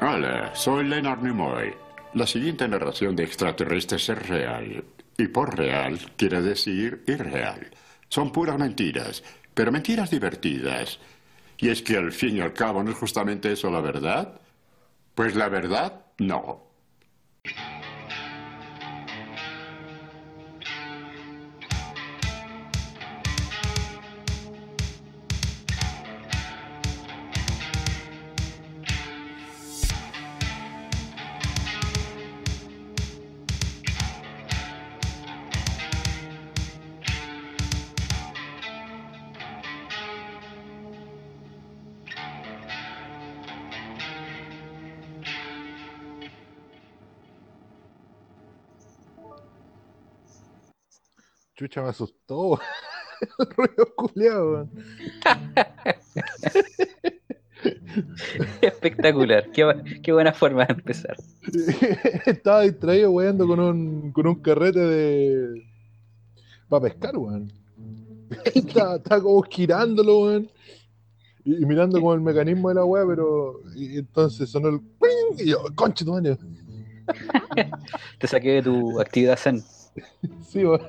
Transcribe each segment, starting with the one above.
Hola, soy Leonard Nimoy. La siguiente narración de extraterrestres es real. Y por real quiere decir irreal. Son puras mentiras, pero mentiras divertidas. Y es que al fin y al cabo no es justamente eso la verdad. Pues la verdad, no. Chucha, me asustó. El ruido culiado. Espectacular. Qué, qué, buena forma de empezar. Estaba distraído, weando con un, con un carrete de. para pescar, weón. Estaba, como girándolo, weón. Y, mirando como el mecanismo de la weá, pero. Y, entonces sonó el. Y yo, concha tu. Te saqué de tu actividad zen. Sí, weón.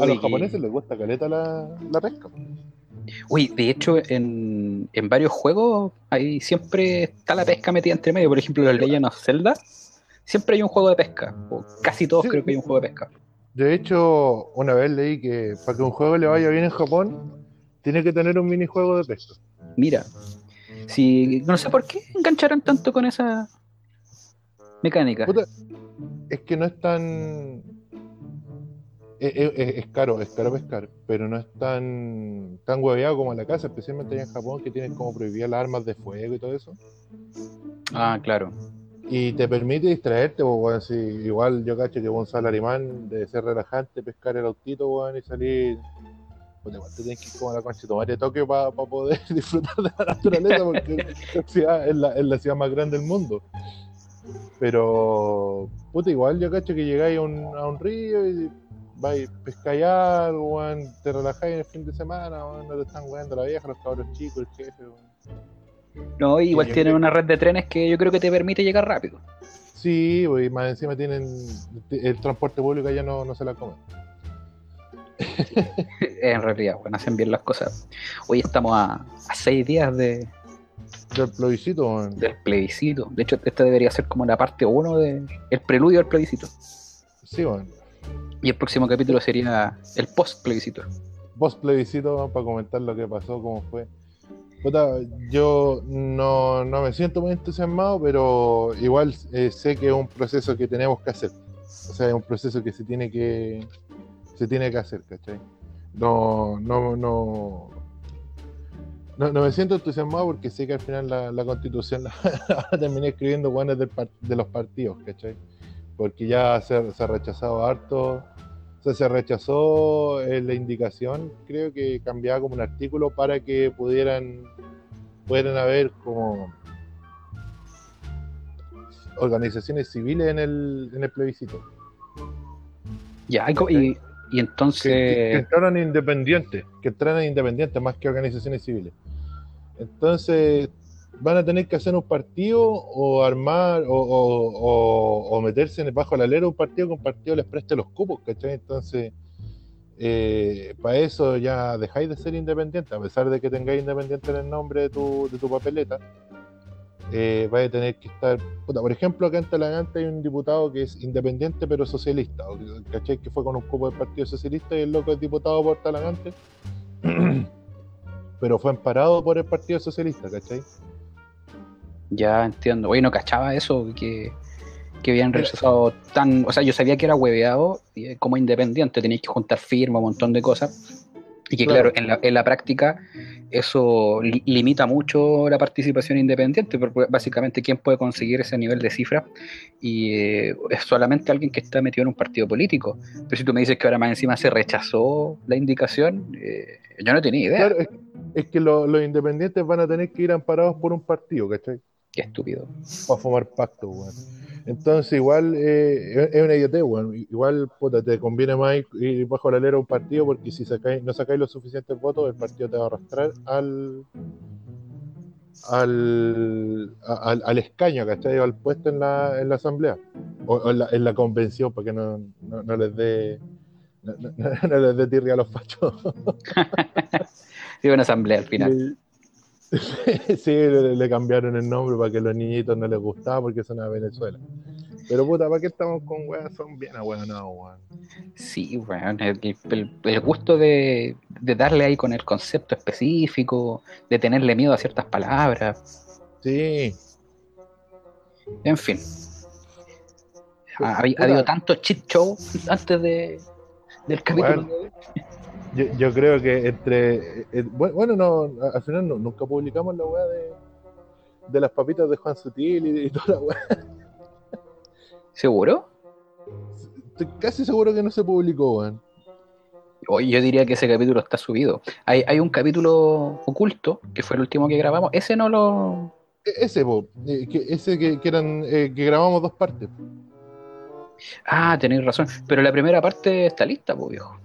a los japoneses les gusta caleta la, la pesca. Uy, de hecho, en, en, varios juegos ahí siempre está la pesca metida entre medio. Por ejemplo, los Legend of Zelda, siempre hay un juego de pesca. O casi todos creo que hay un juego de pesca. De hecho, una vez leí que para que un juego le vaya bien en Japón, tiene que tener un minijuego de pesca. Mira, si no sé por qué engancharon tanto con esa mecánica. Puta, es que no es tan es, caro, es caro pescar, pero no es tan, tan hueveado como en la casa, especialmente allá en Japón, que tienen como prohibidas las armas de fuego y todo eso. Ah, claro. Y te permite distraerte, pues, si igual yo cacho que un salarimán debe ser relajante pescar el autito, bueno, y salir. Pues igual te tienes que ir como a la concha de tomar de Tokio para poder disfrutar de la naturaleza, porque es, la, es la ciudad más grande del mundo. Pero, puta, igual yo cacho que llegáis a un, a un río y vais, pescáis algo, te relajáis en el fin de semana, no te están weando la vieja, los cabros chicos, el jefe, No, igual tienen una red de trenes que yo creo que te permite llegar rápido. Sí, y más encima tienen el transporte público allá no, no se la comen. en realidad, bueno, hacen bien las cosas. Hoy estamos a, seis días de, del plebiscito. Del plebiscito. De hecho, esta debería ser como la parte uno del el preludio del plebiscito. Sí, bueno. Y el próximo capítulo sería el post plebiscito. Post plebiscito, para comentar lo que pasó, cómo fue. yo no, me siento muy entusiasmado, pero igual eh, sé que es un proceso que tenemos que hacer. O sea, es un proceso que se tiene que se tiene que hacer, ¿cachai? No, no, no, no, me siento entusiasmado porque sé que al final la, constitución la, terminar escribiendo buenas de los partidos, ¿cachai? Porque ya se, se ha rechazado harto se rechazó eh, la indicación, creo que cambiaba como un artículo para que pudieran, pudieran haber como organizaciones civiles en el, en el plebiscito. Ya, y, y entonces... Que, que, entraran independientes, que entraran independientes más que organizaciones civiles. Entonces, van a tener que hacer un partido o armar o, o, meterse bajo la alero un partido que un partido les preste los cupos, ¿cachai? Entonces, eh, para eso ya dejáis de ser independiente, a pesar de que tengáis independiente en el nombre de tu, de tu papeleta, eh, vais a tener que estar. por ejemplo, acá en Talagante hay un diputado que es independiente pero socialista, ¿cachai? Que fue con un cupo del Partido Socialista y el loco es diputado por Talagante, pero fue amparado por el Partido Socialista, ¿cachai? Ya entiendo. Oye, no cachaba eso, que, que habían rechazado tan. O sea, yo sabía que era hueveado eh, como independiente, tenéis que juntar firma, un montón de cosas. Y que, claro, en, la, en, la, práctica eso limita mucho la participación independiente, porque básicamente quién puede conseguir ese nivel de cifra y eh, es solamente alguien que está metido en un partido político. Pero si tú me dices que ahora más encima se rechazó la indicación, eh, yo no tenía idea. Claro, es, que los independientes van a tener que ir amparados por un partido, ¿cachai? Qué estúpido. Para fumar pacto, weón. Entonces, igual eh, es una idiotez, weón. Igual, puta, te conviene más ir bajo la lera un partido porque si sacáis, no sacáis los suficientes votos, el partido te va a arrastrar al, al, al, al escaño, ¿cachai? Al puesto en la, en la asamblea o, o en, la, en la convención para que no, no, no les dé no, no- no les dé tirria a los fachos. Sí, una asamblea al final. sí, le, le cambiaron el nombre para que los niñitos no les gustaba porque son a Venezuela. Pero puta, ¿para qué estamos con weas? Son bien ahueonados, weón. Sí, weón, el, el- el gusto de, de darle ahí con el concepto específico, de tenerle miedo a ciertas palabras, Sí, en fin. Ha, habido tantos cheat show antes de, del capítulo. Bueno. yo, yo creo que entre. eh, eh, bu- bueno, no, al final no- nunca publicamos la wea de, de las papitas de Juan Sutil y, y toda la wea. ¿Seguro? Estoy casi seguro que no se publicó, weón. Hoy yo diría que ese capítulo está subido. Hay, hay un capítulo oculto, que fue el último que grabamos. Ese no lo. E- Ese, po, eh, que, ese que, que eran, eh, que grabamos dos partes. Ah, tenéis razón. Pero la primera parte está lista, pues viejo.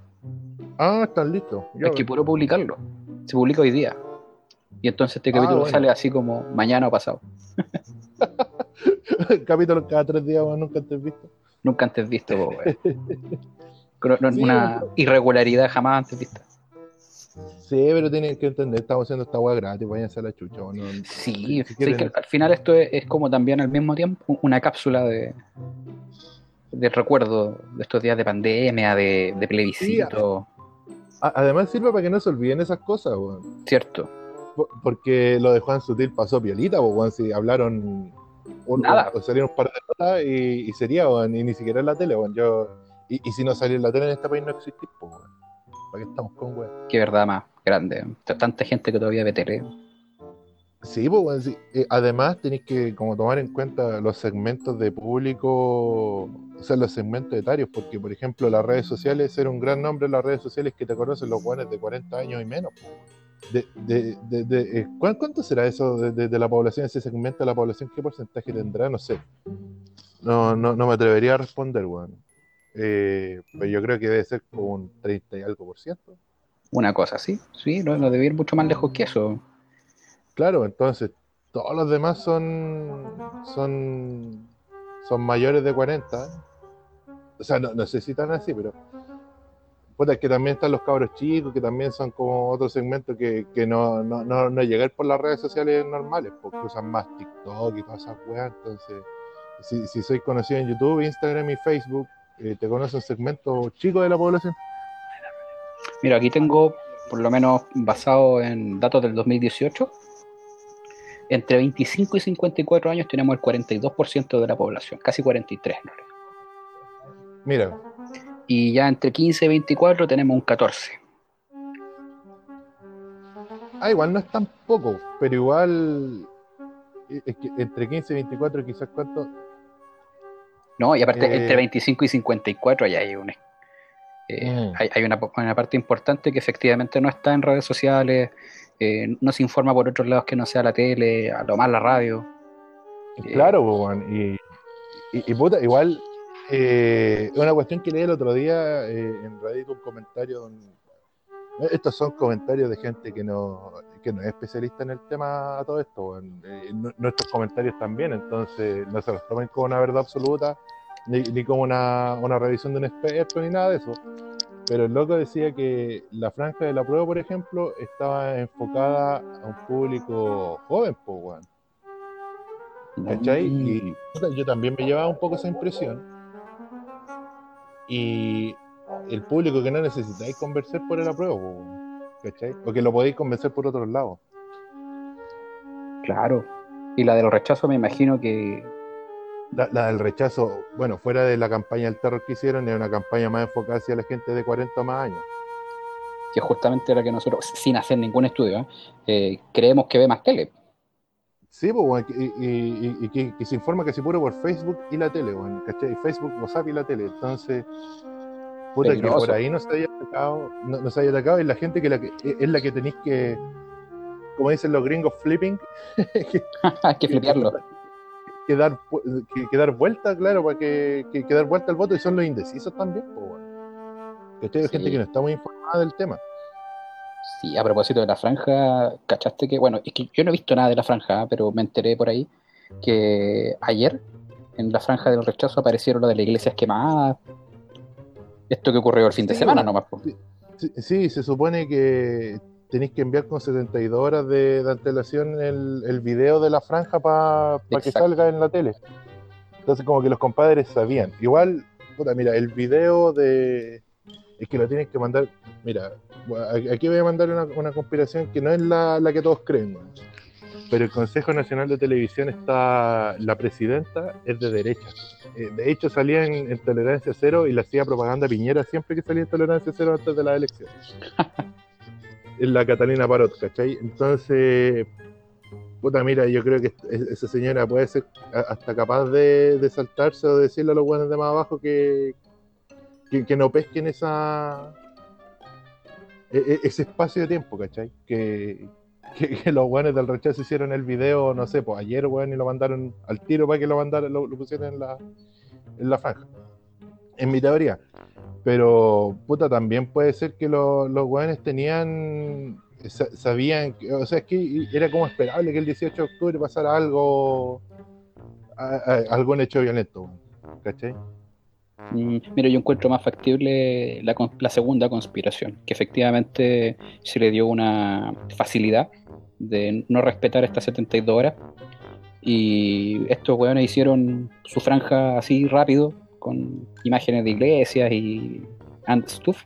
Ah, están listos. Hay que puro publicarlo. Se publica hoy día. Y entonces este Ah, capítulo bueno. sale así como mañana o pasado. Capítulos cada tres días, weón, nunca antes visto. Nunca antes visto, po, no- Sí, Una pero- irregularidad jamás antes vista. Sí, pero tienen que entender, estamos haciendo esta weá gratis, váyanse a la chucha. no- Sí, si quieren- que al final esto es, es como también al mismo tiempo una cápsula de, de recuerdo de estos días de pandemia, de, de plebiscito, Además sirve para que no se olviden esas cosas, weón. ¿cierto? Por- Porque lo de Juan Sutil pasó piolita, weón, si hablaron un, Nada. o salieron un par de notas y, y sería, weón, y ni siquiera en la tele, weón. Yo, y, y si no salió en la tele en este país no existís, weón. ¿Para qué estamos con weón? Qué verdad más grande. Tanta gente que todavía ve tele. Sí, pues, weón, sí. Eh, además tenéis que como tomar en cuenta los segmentos de público, o sea, los segmentos etarios, porque por ejemplo las redes sociales, ser un gran nombre en las redes sociales que te conocen los weones de 40 años y menos. pues. De, eh, ¿cuán- ¿Cuánto será eso de, la población, ese segmento de la población? ¿Qué porcentaje tendrá? No sé. No, no, no me atrevería a responder, weón. Eh, pero yo creo que debe ser como un 30 y algo por ciento. Una cosa así. Sí, no, no debe ir mucho más lejos que eso. Claro, entonces todos los demás son son son mayores de 40. O sea, no, no sé si tan así, pero puta, es que también están los cabros chicos, que también son como otro segmento que, que no, no, no, no llegar por las redes sociales normales, porque usan más TikTok y todas esas weas. Entonces, si, si soy conocido en YouTube, Instagram y Facebook, eh, te conoce un segmento chico de la población. Mira, aquí tengo, por lo menos basado en datos del 2018, entre 25 y 54 años tenemos el 42% de la población, casi 43 en realidad. Mira, Y ya entre 15 y 24 tenemos un 14. Ah, igual no es tan poco, pero igual eh, es que entre 15 y 24 quizás cuánto. ¿no? Y aparte, Eh. entre 25 y 54 ya hay, un, eh, Mm. hay, hay una, una parte importante que efectivamente no está en redes sociales, eh, no se informa por otros lados que no sea la tele, a lo más la radio. Eh. Claro, weón, y, y, y puta, igual eh, una cuestión que leí el otro día eh, en Reddit un comentario. estos son comentarios de gente que no, que no es especialista en el tema a todo esto. Eh, nuestros comentarios también, entonces no se los tomen como una verdad absoluta, ni, ni como una, una revisión de un experto, ni nada de eso. Pero el loco decía que la franja de la prueba, por ejemplo, estaba enfocada a un público joven, pues. ¿Cachai? Y puta, yo también me llevaba un poco esa impresión. Y el público que no necesitáis convencer por el apruebo, ¿cachai? O que lo podéis convencer por otros lados. Claro. Y la del rechazo me imagino que La, la del rechazo, bueno, fuera de la campaña del terror que hicieron, es una campaña más enfocada hacia la gente de 40 o más años. que justamente era que nosotros, sin hacer ningún estudio, ¿eh? Eh, creemos que ve más tele. Sí, pues, y, y- y- y que, que se informa casi puro por Facebook y la tele, weón, ¿cachai? Facebook, WhatsApp y la tele. Entonces, puta, que por ahí no se haya atacado, no, no se haya atacado, y la gente que, la que es la que tenéis que, como dicen los gringos, flipping, que, Hay que flipearlo. Que dar, que, que dar vuelta, claro, para que, que, que dar vuelta al voto, y son los indecisos también, pues. ¿Cachai? Hay Sí. gente que no está muy informada del tema. Sí, a propósito de la franja, ¿cachaste que? Bueno, es que yo no he visto nada de la franja, pero me enteré por ahí que ayer en la franja del rechazo aparecieron lo de la iglesia esquemada. Esto que ocurrió el fin de Sí, semana bueno, nomás. Sí, sí, se supone que tenéis que enviar con 72 horas de, de antelación el, el video de la franja para que salga en la tele. Entonces como que los compadres sabían. Igual, puta, mira, el video de... Es que lo tienen que mandar... Mira, aquí voy a mandar una, una conspiración que no es la, la que todos creen. Pero el Consejo Nacional de Televisión está... La presidenta es de derecha. Eh, de hecho salía en, en Tolerancia Cero y le hacía propaganda a Piñera siempre que salía en Tolerancia Cero antes de las elecciones. es la Catalina Parot, ¿cachai? Entonces, puta, mira, yo creo que es- esa señora puede ser hasta capaz de, saltarse o decirle a los buenos de más abajo que, que, que no pesquen esa e- e- ese espacio de tiempo, ¿cachai? Que, que, los buenos del rechazo hicieron el video, no sé, pues ayer, weón, y lo mandaron al tiro para que lo mandaran, lo, lo pusieran en la, en la franja. En mi teoría. Pero, puta, también puede ser que lo- los weones tenían, sa- sabían, o sea, es que era como esperable que el 18 de octubre pasara algo, a- algún hecho violento, ¿cachai? Mira, yo encuentro más factible la, la segunda conspiración, que efectivamente se le dio una facilidad de no respetar estas 72 horas y estos weones hicieron su franja así rápido con imágenes de iglesias y and stuff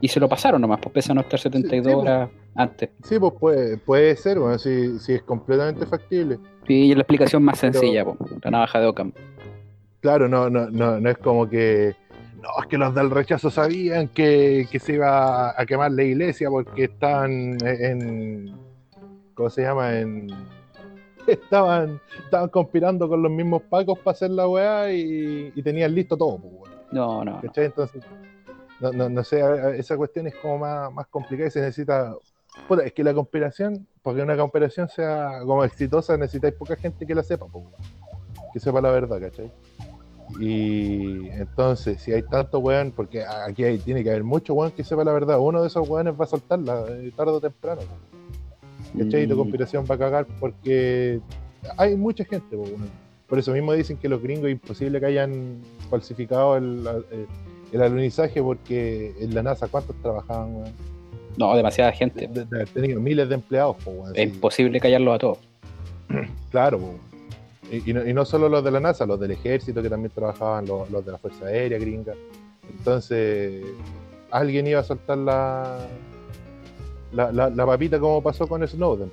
y se lo pasaron nomás, pues pese a no estar 72 sí, pues. horas antes. Sí, pues puede, puede ser, bueno, si, si es completamente factible. Sí, y es la explicación más Pero- sencilla, po, la navaja de Ockham. Claro, no, no, no, no es como que. No, es que los del rechazo sabían que, que se iba a quemar la iglesia porque estaban en. ¿Cómo se llama? En. Estaban, estaban conspirando con los mismos pacos para hacer la weá y, y tenían listo todo, pues, weón. No, no, no. ¿Cachai? Entonces, no, no, no sé, esa cuestión es como más, más complicada y se necesita. Puta, es que la conspiración, porque una conspiración sea como exitosa, necesitáis poca gente que la sepa, pues, weón. que sepa la verdad, ¿cachai? Y entonces, si hay tanto weón, porque aquí hay- tiene que haber mucho weón que sepa la verdad, uno de esos weones va a soltarla eh, tarde o temprano, pues, ¿cachai? Y tu conspiración va a cagar porque hay mucha gente. Por eso mismo dicen que los gringos es imposible que hayan falsificado el, el, el alunizaje porque en la NASA, ¿cuántos trabajaban? No, demasiada De, gente. de- de haber tenido miles de empleados. Es imposible callarlo a todos. Claro, po. y, y no, y no solo los de la NASA, los del ejército que también trabajaban, los, los de la Fuerza Aérea gringa. Entonces, alguien iba a soltar la, la, la, la papita como pasó con Snowden.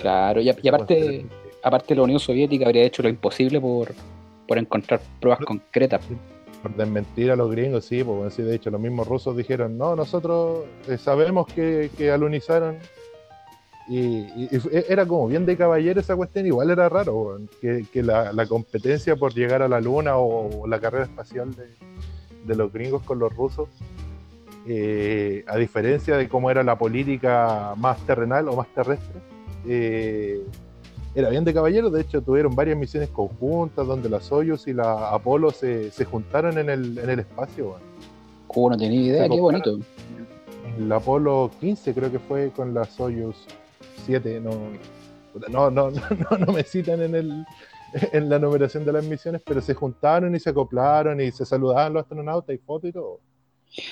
Claro, y, a- y aparte, aparte la Unión Soviética habría hecho lo imposible por, por encontrar pruebas concretas. Por desmentir a los gringos, sí, pues bueno, sí, de hecho los mismos rusos dijeron, no, nosotros eh, sabemos que, que alunizaron. Y, y- y fue- era como bien de caballero esa cuestión, igual era raro, que, que la, la competencia por llegar a la luna o, o la carrera espacial de, de los gringos con los rusos, eh, a diferencia de cómo era la política más terrenal o más terrestre, eh, era bien de caballero, de hecho tuvieron varias misiones conjuntas donde la Soyuz y la Apolo se, se juntaron en el, en el espacio. weón. Uh, no tenía idea, Se qué bonito. La Apolo 15 creo que fue con la Soyuz 7, no, no, no, no, no me citan en, el, en la numeración de las misiones, pero se juntaron y se acoplaron y se saludaban los astronautas y fotos y todo.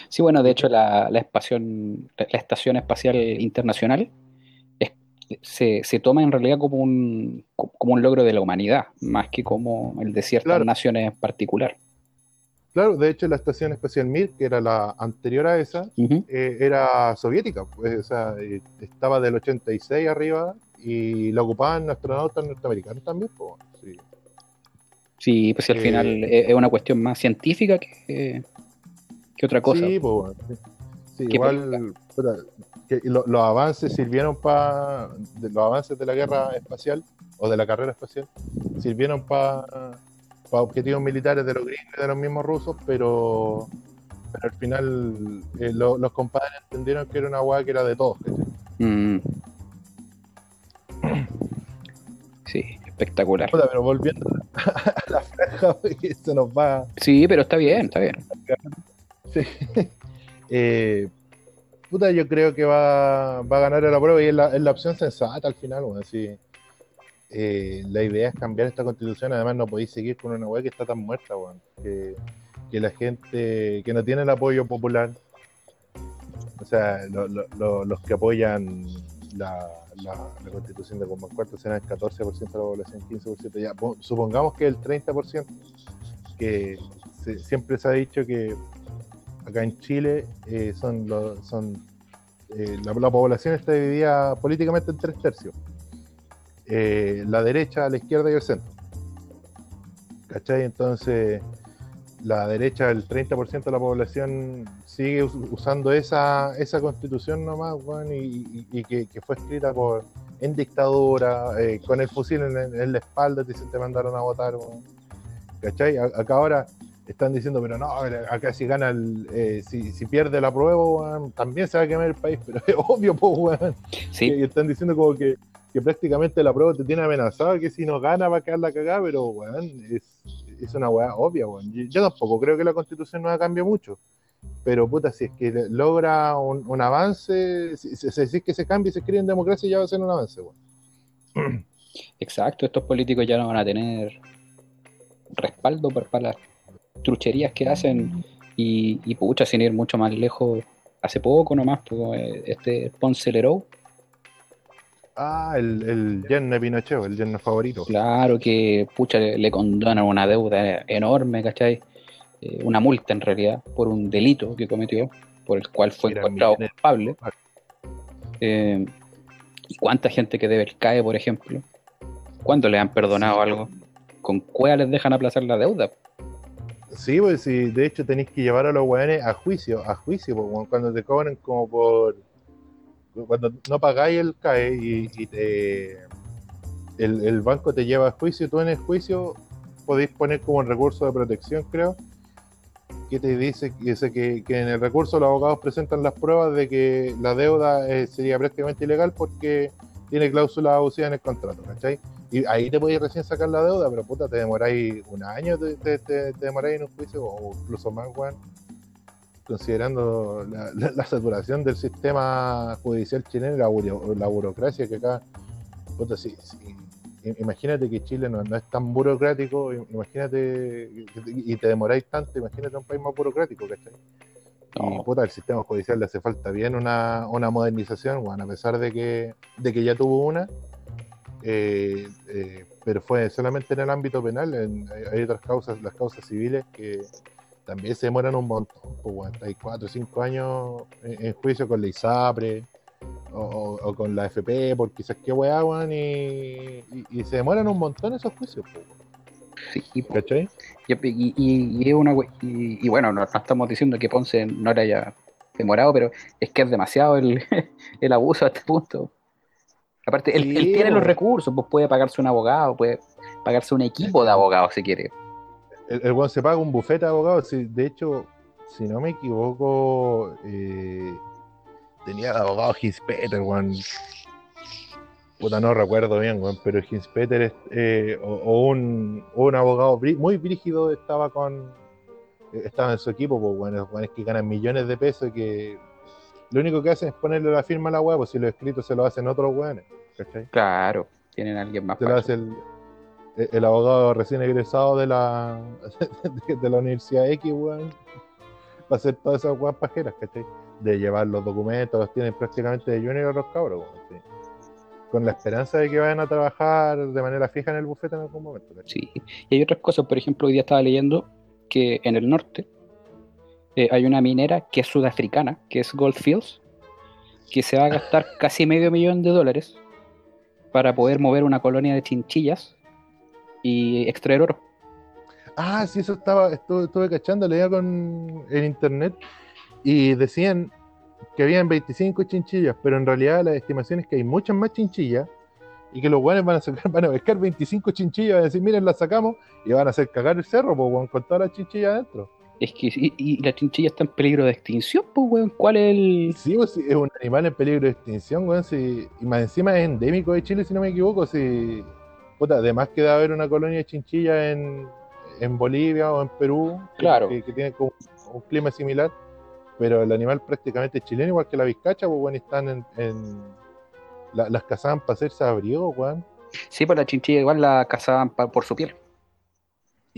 Sí, bueno, de hecho la, la, espación- la- Estación Espacial Internacional es- se, se toma en realidad como un, como un logro de la humanidad, más que como el de ciertas Claro. naciones en particular. Claro, de hecho la Estación Espacial Mir, que era la anterior a esa, eh, era soviética, pues, o sea, eh, estaba del 86 arriba y la ocupaban astronautas norteamericanos también. Pues, sí. Sí, pues al Eh, final es una cuestión más científica que, que otra cosa. Sí, pues sí. Igual puta, que lo- los avances sirvieron para. Los avances de la guerra espacial o de la carrera espacial sirvieron para objetivos militares de los gringos y de los mismos rusos, pero, pero al final eh, lo- los compadres entendieron que era una hueá que era de todos. Mm. Sí, espectacular. Puta, pero volviendo a la franja, se nos va. Sí, pero está bien, está bien. Sí. Eh, puta, yo creo que va, va a ganar la prueba y es la, opción sensata al final, bueno, así. Eh, la idea es cambiar esta constitución, además no podéis seguir con una web que está tan muerta, weón. Que, la gente que no tiene el apoyo popular, o sea, lo- lo- lo- los que apoyan la, constitución de Commonwealth serán el 14% de la población, 15%, ya, po- supongamos que el 30%, que siempre se ha dicho que acá en Chile eh, son, los son eh, la, la población está dividida políticamente en tres tercios. Eh, la derecha, la izquierda y el centro. ¿Cachai? Entonces, la derecha, el 30% de la población sigue us- usando esa, constitución nomás, y, que, fue escrita por en dictadura, eh, con el fusil en, la espalda, te, te mandaron a votar. ¿cachai? Acá ahora están diciendo, pero no, acá si gana, el, eh, si, si pierde la prueba, weón, también se va a quemar el país, pero es obvio, pues, weón. Sí, Y están diciendo como que, que prácticamente la prueba te tiene amenazado, que si no gana va a quedar la cagada, pero weón, es, es una weá obvia, weón. Yo, tampoco creo que la constitución no cambie mucho. Pero puta, si es que logra un, un avance, si, si, si es que se cambia y se escribe en democracia, ya va a ser un avance, weón. exacto. Estos políticos ya no van a tener respaldo para las trucherías que hacen. Y, y pucha, sin ir mucho más lejos, hace poco nomás, pues, eh, este Ponce Lerou, Ah, el, el yerno de Pinochet, el yerno favorito. claro que pucha, le, le condonan una deuda enorme, ¿cachai? Eh, una multa en realidad, por un delito que cometió, por el cual fue Era encontrado culpable. Eh, ¿Y cuánta gente que debe el CAE, por ejemplo? ¿Cuándo le han perdonado algo? ¿Con cuál les dejan aplazar la deuda? Sí, pues sí, de hecho tenéis que llevar a los weones a juicio, a juicio, pues, cuando te cobran como por. Cuando no pagáis el CAE y, te. El, banco te lleva a juicio, tú en el juicio podéis poner como un recurso de protección, creo, que te dice, dice que, en el recurso los abogados presentan las pruebas de que la deuda eh, sería prácticamente ilegal porque tiene cláusula abusiva en el contrato, ¿cachai? Y ahí te podéis recién sacar la deuda, pero puta, te demoráis un año, te, te, te- te demoráis en un juicio, o incluso más, weón. Considerando la, la- la saturación del sistema judicial chileno y la, buro- la burocracia que acá, puta, sí, sí, imagínate que Chile no, no es tan burocrático, imagínate, y- y te demoráis tanto, imagínate un país más burocrático, ¿cachai? Y No. puta, el sistema judicial le hace falta bien una, una modernización, bueno, a pesar de que, de que ya tuvo una, eh, eh, pero fue solamente en el ámbito penal, en- hay, hay otras causas, las causas civiles que también se demoran un montón, pues hay cuatro o cinco años en, en juicio con la ISAPRE o, o- o con la FP, por quizás qué weá, y, y, y se demoran un montón esos juicios, pues, Sí. Y, y- y- una y, bueno, no, no estamos diciendo que Ponce no era ya demorado, pero es que es demasiado el, el abuso a este punto. Aparte, él, Sí, él tiene los recursos, pues puede pagarse un abogado, puede pagarse un equipo de abogados si quiere. el, el se paga un bufete de abogados. si- de hecho, si no me equivoco, eh, tenía de abogado Hinspeter, weón. Puta, no recuerdo bien, weón, pero Hinspeter es, eh, o, o un, o un abogado muy brígido estaba con estaba en su equipo, pues bueno, weones que ganan millones de pesos y que lo único que hacen es ponerle la firma a la web, pues si los escritos se lo hacen otros weones, ¿cachai? Claro, tienen a alguien más. Para el, el- abogado recién egresado de la, de, de la Universidad X, weón. Va a hacer todas esas weas pajeras, ¿cachai? De llevar los documentos, los tienen prácticamente de junior los cabros, weón. Con la esperanza de que vayan a trabajar de manera fija en el bufete en algún momento, ¿cachai? Sí, y hay otras cosas, por ejemplo, hoy día estaba leyendo que en el norte eh, hay una minera que es sudafricana, que es Goldfields, que se va a gastar casi medio millón de dólares para poder mover una colonia de chinchillas y extraer oro. Ah, sí, eso estaba, estuve, estuve cachando, leía con en internet y decían que habían 25 chinchillas, pero en realidad la estimación es que hay muchas más chinchillas y que los guanes van a sacar, van a pescar 25 chinchillas, van a decir, miren, las sacamos y van a hacer cagar el cerro, pues, con todas las chinchillas adentro. Es que y, y la chinchilla está en peligro de extinción, pues, weón. ¿Cuál es el...? Sí, pues, es un animal en peligro de extinción, weón, sí, y más encima es endémico de Chile, si no me equivoco, si, puta, además que debe haber una colonia de chinchillas en, en Bolivia o en Perú, Claro. que, que tiene como un clima similar, pero el animal prácticamente es chileno, igual que la vizcacha, pues, weón, están en. en- la- las cazaban para hacerse abrigo, weón. Sí, pues la chinchilla igual la cazaban pa- por su piel.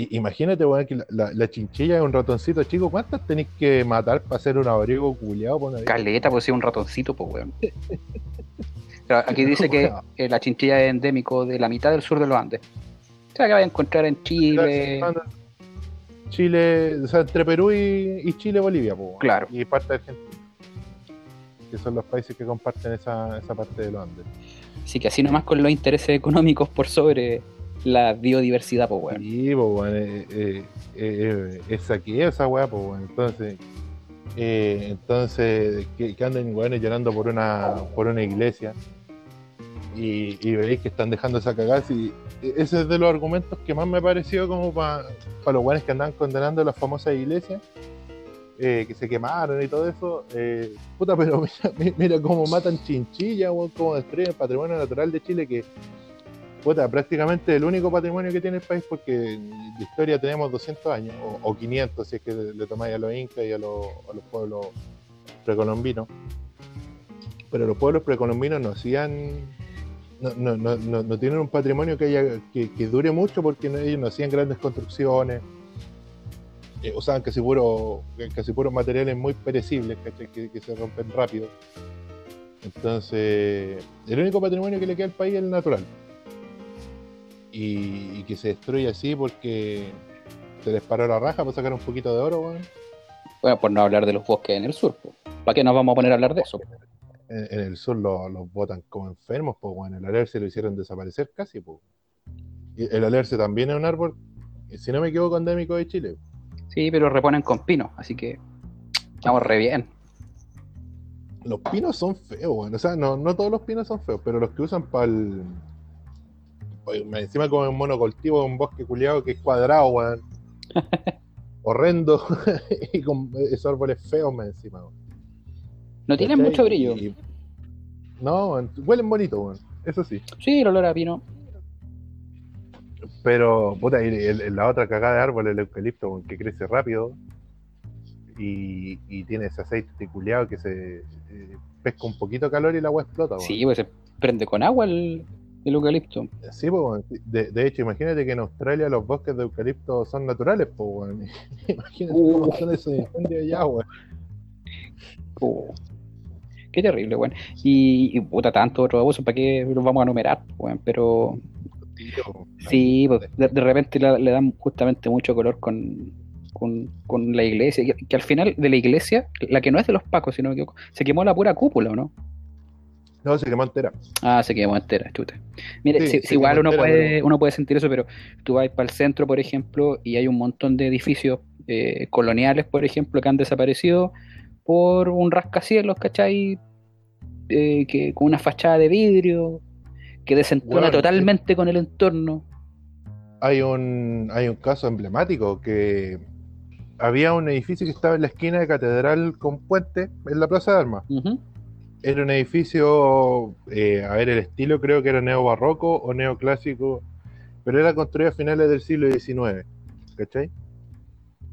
Y, imagínate, weón, que la, la- la chinchilla es un ratoncito chico. ¿Cuántas tenéis que matar para hacer un abrigo culiado? Caleta, pues sí, un ratoncito, pues weón. Pero aquí dice que eh, la chinchilla es endémico de la mitad del sur de los Andes. O sea, que va a encontrar en Chile. Chile, o sea, entre Perú y, y Chile, Bolivia, pues, weón. Claro. Y parte de Argentina. Que son los países que comparten esa, esa parte de los Andes. Así que así nomás con los intereses económicos por sobre la biodiversidad, pues weón. Sí, pues, weón, eh, eh, eh, es saqueo esa weá, pues, weón. Entonces, eh, entonces que, que anden weones llorando por una, por una iglesia y, y veis que están dejando esa cagada. Y ese es de los argumentos que más me pareció como para los weones que andan condenando las famosas iglesias. eh, que se quemaron y todo eso, eh, puta, pero mira, mira cómo matan chinchillas, weón, cómo destruyen el patrimonio natural de Chile, que puta, prácticamente el único patrimonio que tiene el país porque la historia tenemos 200 años, o, o 500 si es que le tomáis a los incas y a los, a los pueblos precolombinos. Pero los pueblos precolombinos no hacían, no, no, no, no, tienen un patrimonio que, haya, que, que dure mucho porque ellos no hacían grandes construcciones, eh, usaban casi, puro, casi puros materiales muy perecibles que, que se rompen rápido. Entonces, el único patrimonio que le queda al país es el natural y, y que se destruye así porque se les paró la raja para sacar un poquito de oro, weón. Bueno, por no hablar de los bosques en el sur. pues. ¿Para qué nos vamos a poner a hablar de eso? En, en el sur lo- los botan como enfermos, pues, weón. El alerce lo hicieron desaparecer casi, pues. Y el alerce también es un árbol, si no me equivoco, endémico de Chile. Sí, pero reponen con pino, así que estamos re bien. Los pinos son feos, weón. O sea, no, no todos los pinos son feos, pero los que usan para el. Encima como un monocultivo, un bosque culiado que es cuadrado, weón. Horrendo. y con esos árboles feos más encima, weón. No tienen ¿Cachai? mucho brillo. Y- No, weón, huelen bonito, weón. Eso sí. Sí, el olor a pino. Pero, puta, y el- el- la otra cagada de árbol, el eucalipto, weón, que crece rápido y, y tiene ese aceite culiado que se eh, pesca un poquito de calor y la agua explota, weón. Sí, pues se prende con agua el, el eucalipto. Sí, pues, de, de hecho, imagínate que en Australia los bosques de eucalipto son naturales, pues. Imagínate Uh. cómo son esos incendios allá, weón. Oh, qué terrible, weón. Y, y puta, tanto otro abuso, ¿para qué los vamos a enumerar, weón? Pero sí, pues, de, de repente la- le dan justamente mucho color con, con, con la iglesia. Que, que al final de la iglesia, la que no es de los pacos, si no me equivoco, se quemó la pura cúpula, ¿o no? No, se quemó entera. Ah, se quemó entera, chuta. Mire, Sí, si, igual uno entera, puede, pero- uno puede sentir eso, pero tú vas para el centro, por ejemplo, y hay un montón de edificios eh, coloniales, por ejemplo, que han desaparecido por un rascacielos, ¿cachai? Eh, que, con una fachada de vidrio, que desentona totalmente con el entorno. Hay un, hay un caso emblemático que había un edificio que estaba en la esquina de Catedral con Puente, en la Plaza de Armas. Era un edificio, eh, a ver, el estilo creo que era neobarroco o neoclásico, pero era construido a finales del siglo XIX, ¿cachai?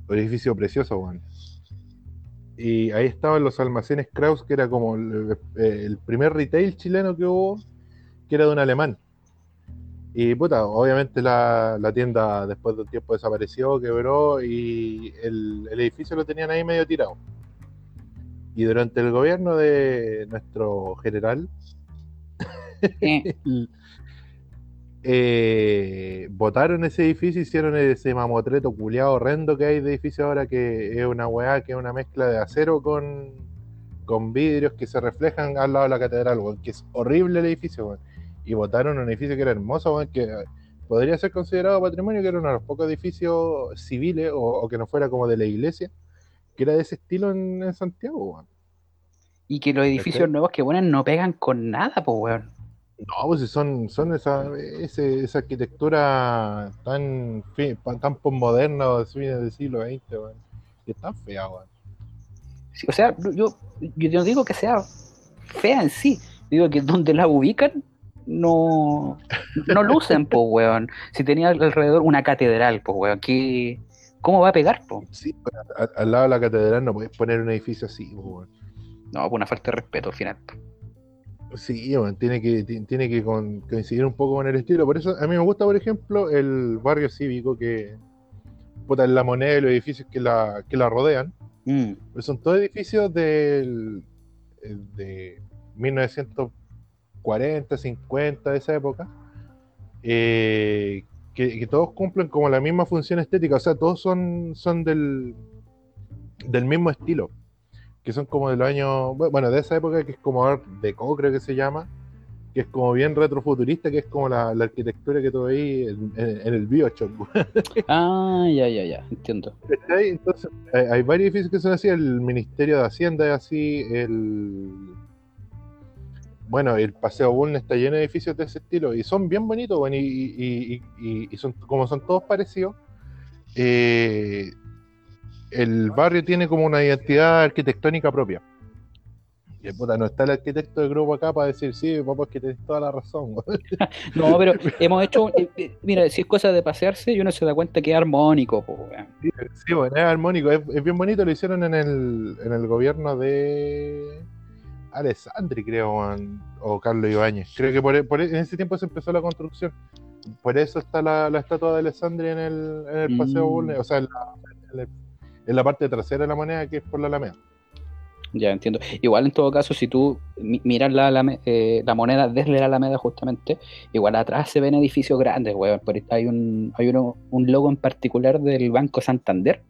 Un edificio precioso, weón. Y ahí estaban los almacenes Kraus, que era como el, eh, el primer retail chileno que hubo, que era de un alemán. Y puta, obviamente la, tienda después de un tiempo desapareció, quebró y el edificio lo tenían ahí medio tirado. Y durante el gobierno de nuestro general, Eh, el- eh, botaron ese edificio, hicieron ese mamotreto culiado horrendo que hay de edificio ahora, que es una weá, que es una mezcla de acero con, con vidrios que se reflejan al lado de la catedral, weón, que es horrible el edificio, weón. Y botaron un edificio que era hermoso, weón, que podría ser considerado patrimonio, que era uno de los pocos edificios civiles, o, o que no fuera como de la iglesia, que era de ese estilo en, en Santiago, weón. y que los edificios nuevos que ponen no pegan con nada, pues, weón. No, pues si son, son esa, ese- esa arquitectura tan, tan postmoderna de fines del siglo XX, weón. Y es tan fea, weón. Sí, o sea, yo, yo no digo que sea fea en sí, digo que donde la ubican no, no lucen, pues, weón. Si tenía alrededor una catedral, pues, weón, ¿qué, ¿cómo va a pegar, po? Sí, al lado de la catedral no puedes poner un edificio así, po. No, pues una falta de respeto al final. Sí, tiene que, ti- tiene que con- coincidir un poco con el estilo. Por eso a mí me gusta, por ejemplo, el barrio cívico que puta, en la moneda de los edificios que la, que la rodean. Mm, Pero son todos edificios del, de 1940, 50, de esa época, eh, que, que todos cumplen como la misma función estética, o sea, todos son, son del, del mismo estilo, que son como de los años, bu- bueno, de esa época que es como Art Deco, creo que se llama, que es como bien retrofuturista, que es como la, la arquitectura que tú veis en, en- en el Bioshock. Ah, ya, ya, ya, entiendo. Hay, hay varios edificios que son así, el Ministerio de Hacienda es así, el... Bueno, el Paseo Bulnes está lleno de edificios de ese estilo y son bien bonitos, bueno, y, y- y- y- y son, como son todos parecidos, eh, el barrio tiene como una identidad arquitectónica propia. Y puta, no está el arquitecto del grupo acá para decir, sí, papá, es que tienes toda la razón. weón". No, pero hemos hecho. eh, eh, Mira, si es cosa de pasearse y uno se da cuenta que es armónico, po, sí, bueno, es armónico, es, es bien bonito, lo hicieron en el, en el gobierno de Alessandri, creo, o Carlos Ibáñez. Creo que por, por- en ese tiempo se empezó la construcción. Por eso está la, la estatua de Alessandri en el, en el Paseo Mm. O sea, en la, en la- la parte trasera de la moneda, que es por la Alameda. Ya entiendo. Igual en todo caso, si tú mi- miras la, Alame- eh, la moneda desde la Alameda justamente, igual atrás se ven edificios grandes, weón. Por ahí hay un, hay uno, un logo en particular del Banco Santander.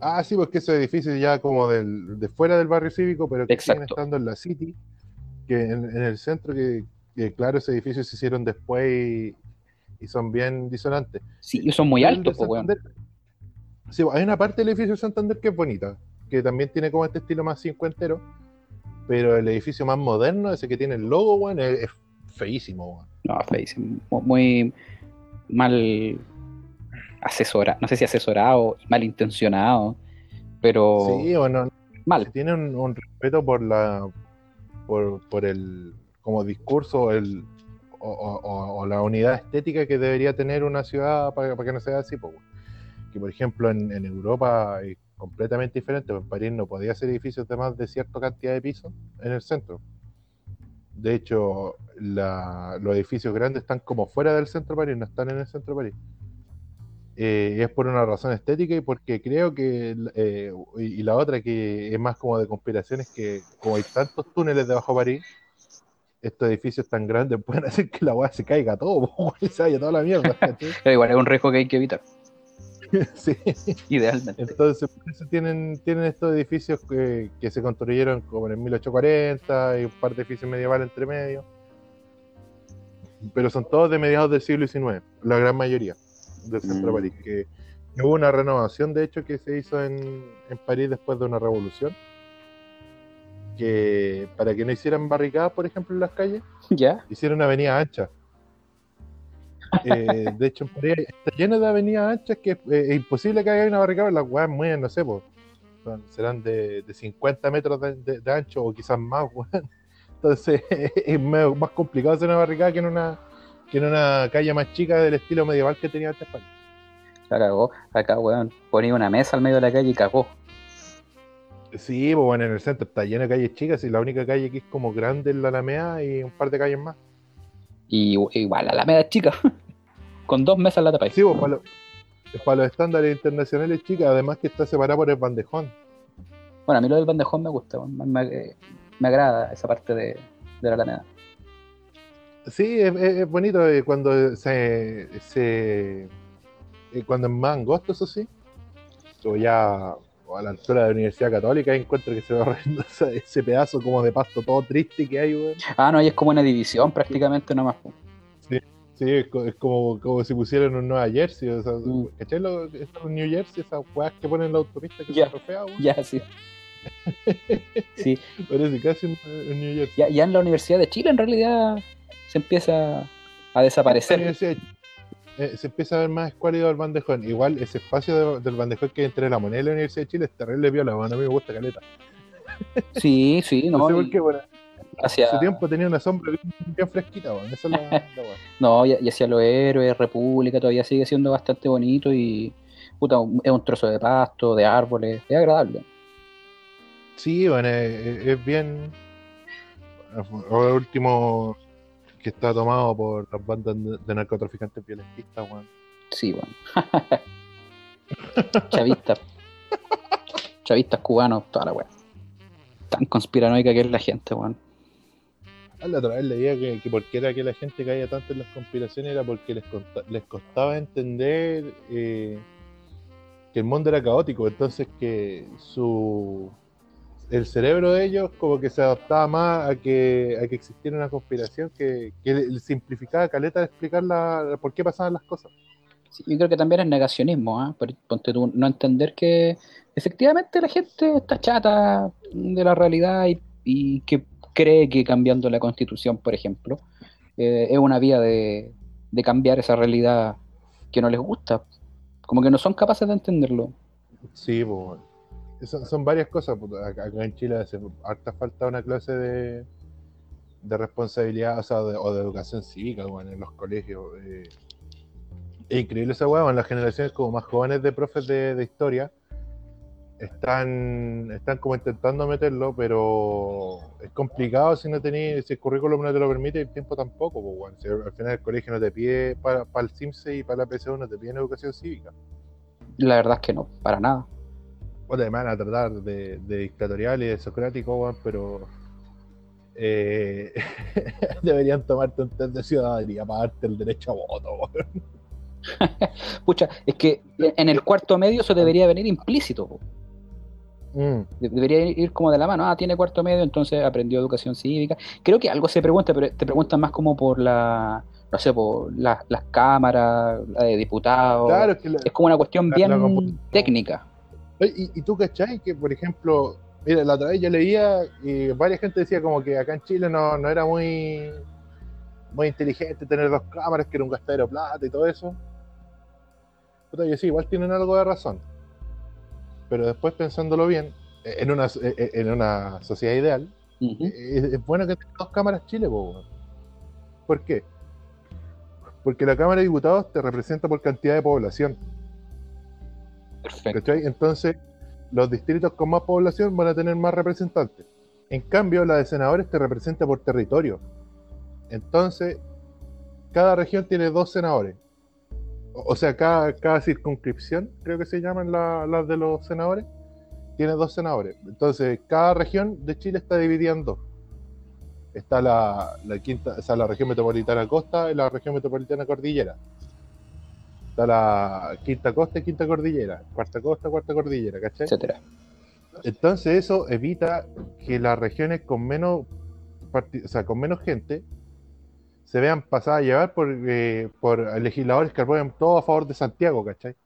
Ah, sí, porque esos edificios ya como del, de fuera del barrio cívico, pero que siguen Exacto. estando en la City, que en, en el centro, que, que claro, esos edificios se hicieron después y, y son bien disonantes. Sí, y son muy altos, pues, weón. Santander- Sí, hay una parte del edificio de Santander que es bonita, que también tiene como este estilo más cincuentero, pero el edificio más moderno, ese que tiene el logo, weón, es, es feísimo, weón. No, feísimo. Mu- Muy mal asesorado, no sé si asesorado, mal intencionado, pero Sí, bueno, se mal. tiene un, un respeto por la por, por el como discurso el o, o- o- o la unidad estética que debería tener una ciudad para, para que no sea así pues, que por ejemplo en, en Europa es completamente diferente. En París no podía hacer edificios de más de cierta cantidad de pisos en el centro. De hecho la- los edificios grandes están como fuera del centro de París no están en el centro de París eh, es por una razón estética y porque creo que, eh, y, la otra que es más como de conspiraciones, que como hay tantos túneles debajo de París, estos edificios tan grandes pueden hacer que la weá se caiga todo, y se vaya toda la mierda. Pero igual es un riesgo que hay que evitar, sí. idealmente. Entonces, por eso tienen, tienen estos edificios que, que se construyeron como en el 1840 y un par de edificios medievales entre medio. Pero son todos de mediados del siglo XIX, la gran mayoría del centro Mm. de París. Que, que hubo una renovación, de hecho, que se hizo en, en París después de una revolución. Que para que no hicieran barricadas, por ejemplo, en las calles, Ya, hicieron una avenida ancha. Eh, de hecho, en París está lleno de avenidas anchas que eh, es imposible que haya una barricada. Las weas muy, no sé, pues, serán de, de 50 metros de, de- de ancho o quizás más, weón. Entonces es medio más complicado hacer una barricada que en una, que en una calle más chica del estilo medieval que tenía antes París. la cagó. Acá, weón, ponía una mesa al medio de la calle y cagó. Sí, pues bueno, en el centro está lleno de calles chicas y la única calle que es como grande es la Alameda y un par de calles más. Y igual, la Alameda es chica. Con dos mesas la tapáis. Sí, pues para, los- para los estándares internacionales chicas, además que está separada por el bandejón. Bueno, a mí lo del bandejón me gusta, me, me- me agrada esa parte de, de la Alameda. Sí, es, es- bonito eh, cuando se, se eh, cuando es más angosto, eso sí. O ya o a la altura de la Universidad Católica encuentro que se va arreglando ese, ese pedazo como de pasto todo triste que hay, weón. Ah, no, y es como una división prácticamente nomás. po. Sí, es, es como, como si pusieran un Nueva Jersey, o sea, Mm. ¿cachai? Lo, esto en New Jersey, esas weas que ponen en la autopista que Ya. son feas, weón. Ya, sí. Sí, Parece casi un, un New Jersey. ya, ya en la Universidad de Chile en realidad se empieza a desaparecer. eh, se empieza a ver más escuálido el bandejón. Igual ese espacio de- del bandejón que hay entre la moneda y la Universidad de Chile es terrible viola, bueno, a mí me gusta caleta. Sí, sí, No, no. sé por y qué, bueno, hacia, su tiempo tenía una sombra bien, bien fresquita, bueno, la, la no, y, y hacia los héroes, República todavía sigue siendo bastante bonito y puta, es un trozo de pasto, de árboles, es agradable. Sí, bueno, es, es bien. Ahora último que está tomado por las bandas de, narcotraficantes violentistas, weón. Sí, bueno. Chavistas. Chavistas cubanos, toda la weá. Tan conspiranoica que es la gente, weón. Ah, La otra vez leía que, que porque era que la gente caía tanto en las conspiraciones era porque les, conta- les costaba entender eh, que el mundo era caótico, entonces que su el cerebro de ellos como que se adaptaba más a que, a que existiera una conspiración que, que le simplificaba caleta de explicar la, por qué pasaban las cosas. Sí, yo creo que también es negacionismo, ¿ah? Por- Ponte tú, no entender que efectivamente la gente está chata de la realidad y, y que cree que cambiando la constitución, por ejemplo, eh, es una vía de, de cambiar esa realidad que no les gusta. Como que no son capaces de entenderlo. Sí, pues, bueno. Son, son varias cosas. puta. Acá, en Chile hace harta falta una clase de, de responsabilidad o, sea, de, o de educación cívica bueno, en los colegios. eh. Increíble esa hueá, bueno, las generaciones como más jóvenes de profes de, de historia están, están como intentando meterlo, pero es complicado si no tenéis, si el currículum no te lo permite y el tiempo tampoco. Pues. Si al final el colegio no te pide, para, para el CIMSE y para la PSU no te piden educación cívica. La verdad es que no, para nada. Bueno, además van a tratar de, de dictatorial y de socrático, weón, pero eh, deberían tomarte un test de ciudadanía para darte el derecho a voto, weón. Pucha, es que en el cuarto medio eso debería venir implícito. Mm, De- Debería ir como de la mano. Ah, tiene cuarto medio, entonces aprendió educación cívica. Creo que algo se pregunta, pero te preguntan más como por la, no sé, por la- las cámaras, la de diputados. Claro, es que la- Es como una cuestión bien técnica. Y, y tú cachai que, por ejemplo, mira, la otra vez yo leía y varias gente decía como que acá en Chile no, no era muy, muy inteligente tener dos cámaras, que era un gastadero de plata y todo eso. Yo sí, igual tienen algo de razón. Pero después pensándolo bien, eh, en una, eh, eh, en una sociedad ideal, es, es bueno que tenga dos cámaras Chile, po. ¿Por qué? Porque la Cámara de Diputados te representa por cantidad de población. Perfecto. Entonces, los distritos con más población van a tener más representantes. En cambio, la de senadores te representa por territorio. Entonces, cada región tiene dos senadores. O sea, cada, circunscripción, creo que se llaman la- las de los senadores, tiene dos senadores. Entonces, cada región de Chile está dividida en dos. Está la quinta, o sea, la región metropolitana costa y la región metropolitana cordillera. Está la quinta costa y quinta cordillera. Cuarta costa, cuarta cordillera, ¿cachai? Etcétera. Entonces eso evita que las regiones con menos, parti- o sea, con menos gente se vean pasadas a llevar por, eh, por legisladores que apoyan todo a favor de Santiago, ¿cachai?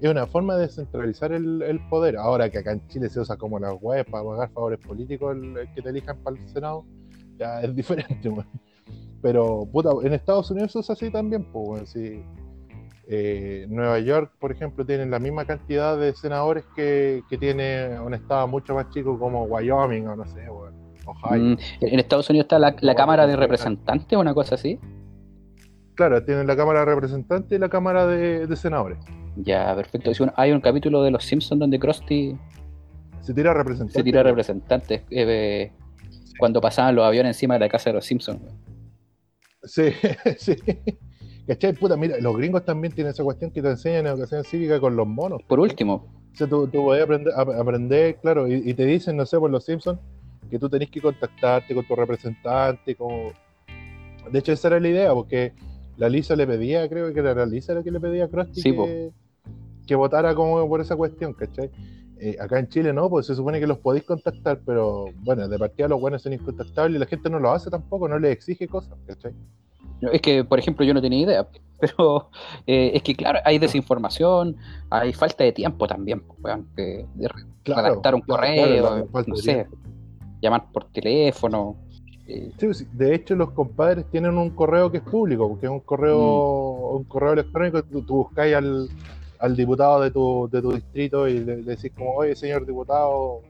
Es una forma de descentralizar el, el poder. Ahora que acá en Chile se usa como las webs para pagar favores políticos el, el que te elijan para el Senado, ya es diferente, weón. Pero, puta, en Estados Unidos se usa así también, pues, weón, sí. Eh, Nueva York, por ejemplo, tiene la misma cantidad de senadores que, que tiene un estado mucho más chico como Wyoming o no sé, weón, Ohio. Mm, en Estados Unidos está la, Cámara de. Representantes, una cosa así. Claro, tienen la Cámara de Representantes y la Cámara de, de Senadores. Ya, perfecto. Bueno, hay un capítulo de Los Simpsons donde Krusty Se tira representante. se tira representantes eh, cuando pasaban los aviones encima de la casa de los Simpsons. Sí, sí. ¿Cachai? Puta, mira, los gringos también tienen esa cuestión que te enseñan educación cívica con los monos. Por último, O sea, tú, tú podés aprender, ap- aprender claro, y, y te dicen, no sé, por los Simpsons, que tú tenés que contactarte con tu representante, como... De hecho, esa era la idea, porque la Lisa le pedía, creo que era la Lisa la que le pedía a Krusty Sí, que, que votara como por esa cuestión, ¿cachai? Eh, acá en Chile no, pues se supone que los podéis contactar, pero bueno, de partida los buenos son incontactables y la gente no lo hace tampoco, no les exige cosas, ¿cachai? Es que, por ejemplo, yo no tenía idea, pero eh, es que, claro, hay desinformación, hay falta de tiempo también, pues, weón, que- redactar un claro, correo, claro, la falta no sé, llamar por teléfono. eh, sí, de hecho los compadres tienen un correo que es público, porque es un correo, Mm. un correo electrónico, tú, tú buscáis al, al diputado de tu, de tu distrito y le, le decís como, oye señor diputado,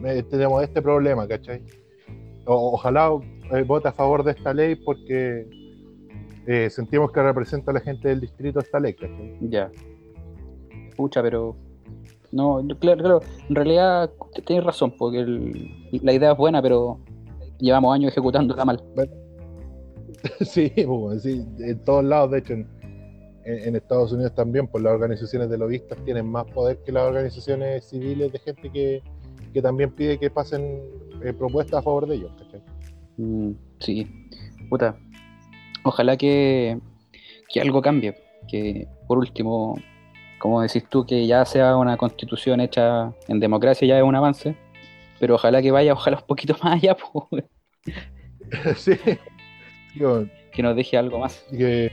me- tenemos este problema, ¿cachai? O- ojalá eh, vote a favor de esta ley porque eh, sentimos que representa a la gente del distrito esta ley, ¿cachai? ya. pucha, pero. No, claro, claro. En realidad tienes razón, porque la idea es buena, pero llevamos años ejecutándola mal. Sí, pues, sí, en todos lados, de hecho, en, Estados Unidos también, pues las organizaciones de lobistas tienen más poder que las organizaciones civiles de gente que, también pide que pasen eh, propuestas a favor de ellos, mm, sí, puta. Ojalá que, que algo cambie, que por último, como decís tú, que ya sea una constitución hecha en democracia ya es un avance, pero ojalá que vaya, ojalá un poquito más allá, pues. sí. que nos deje algo más. Que,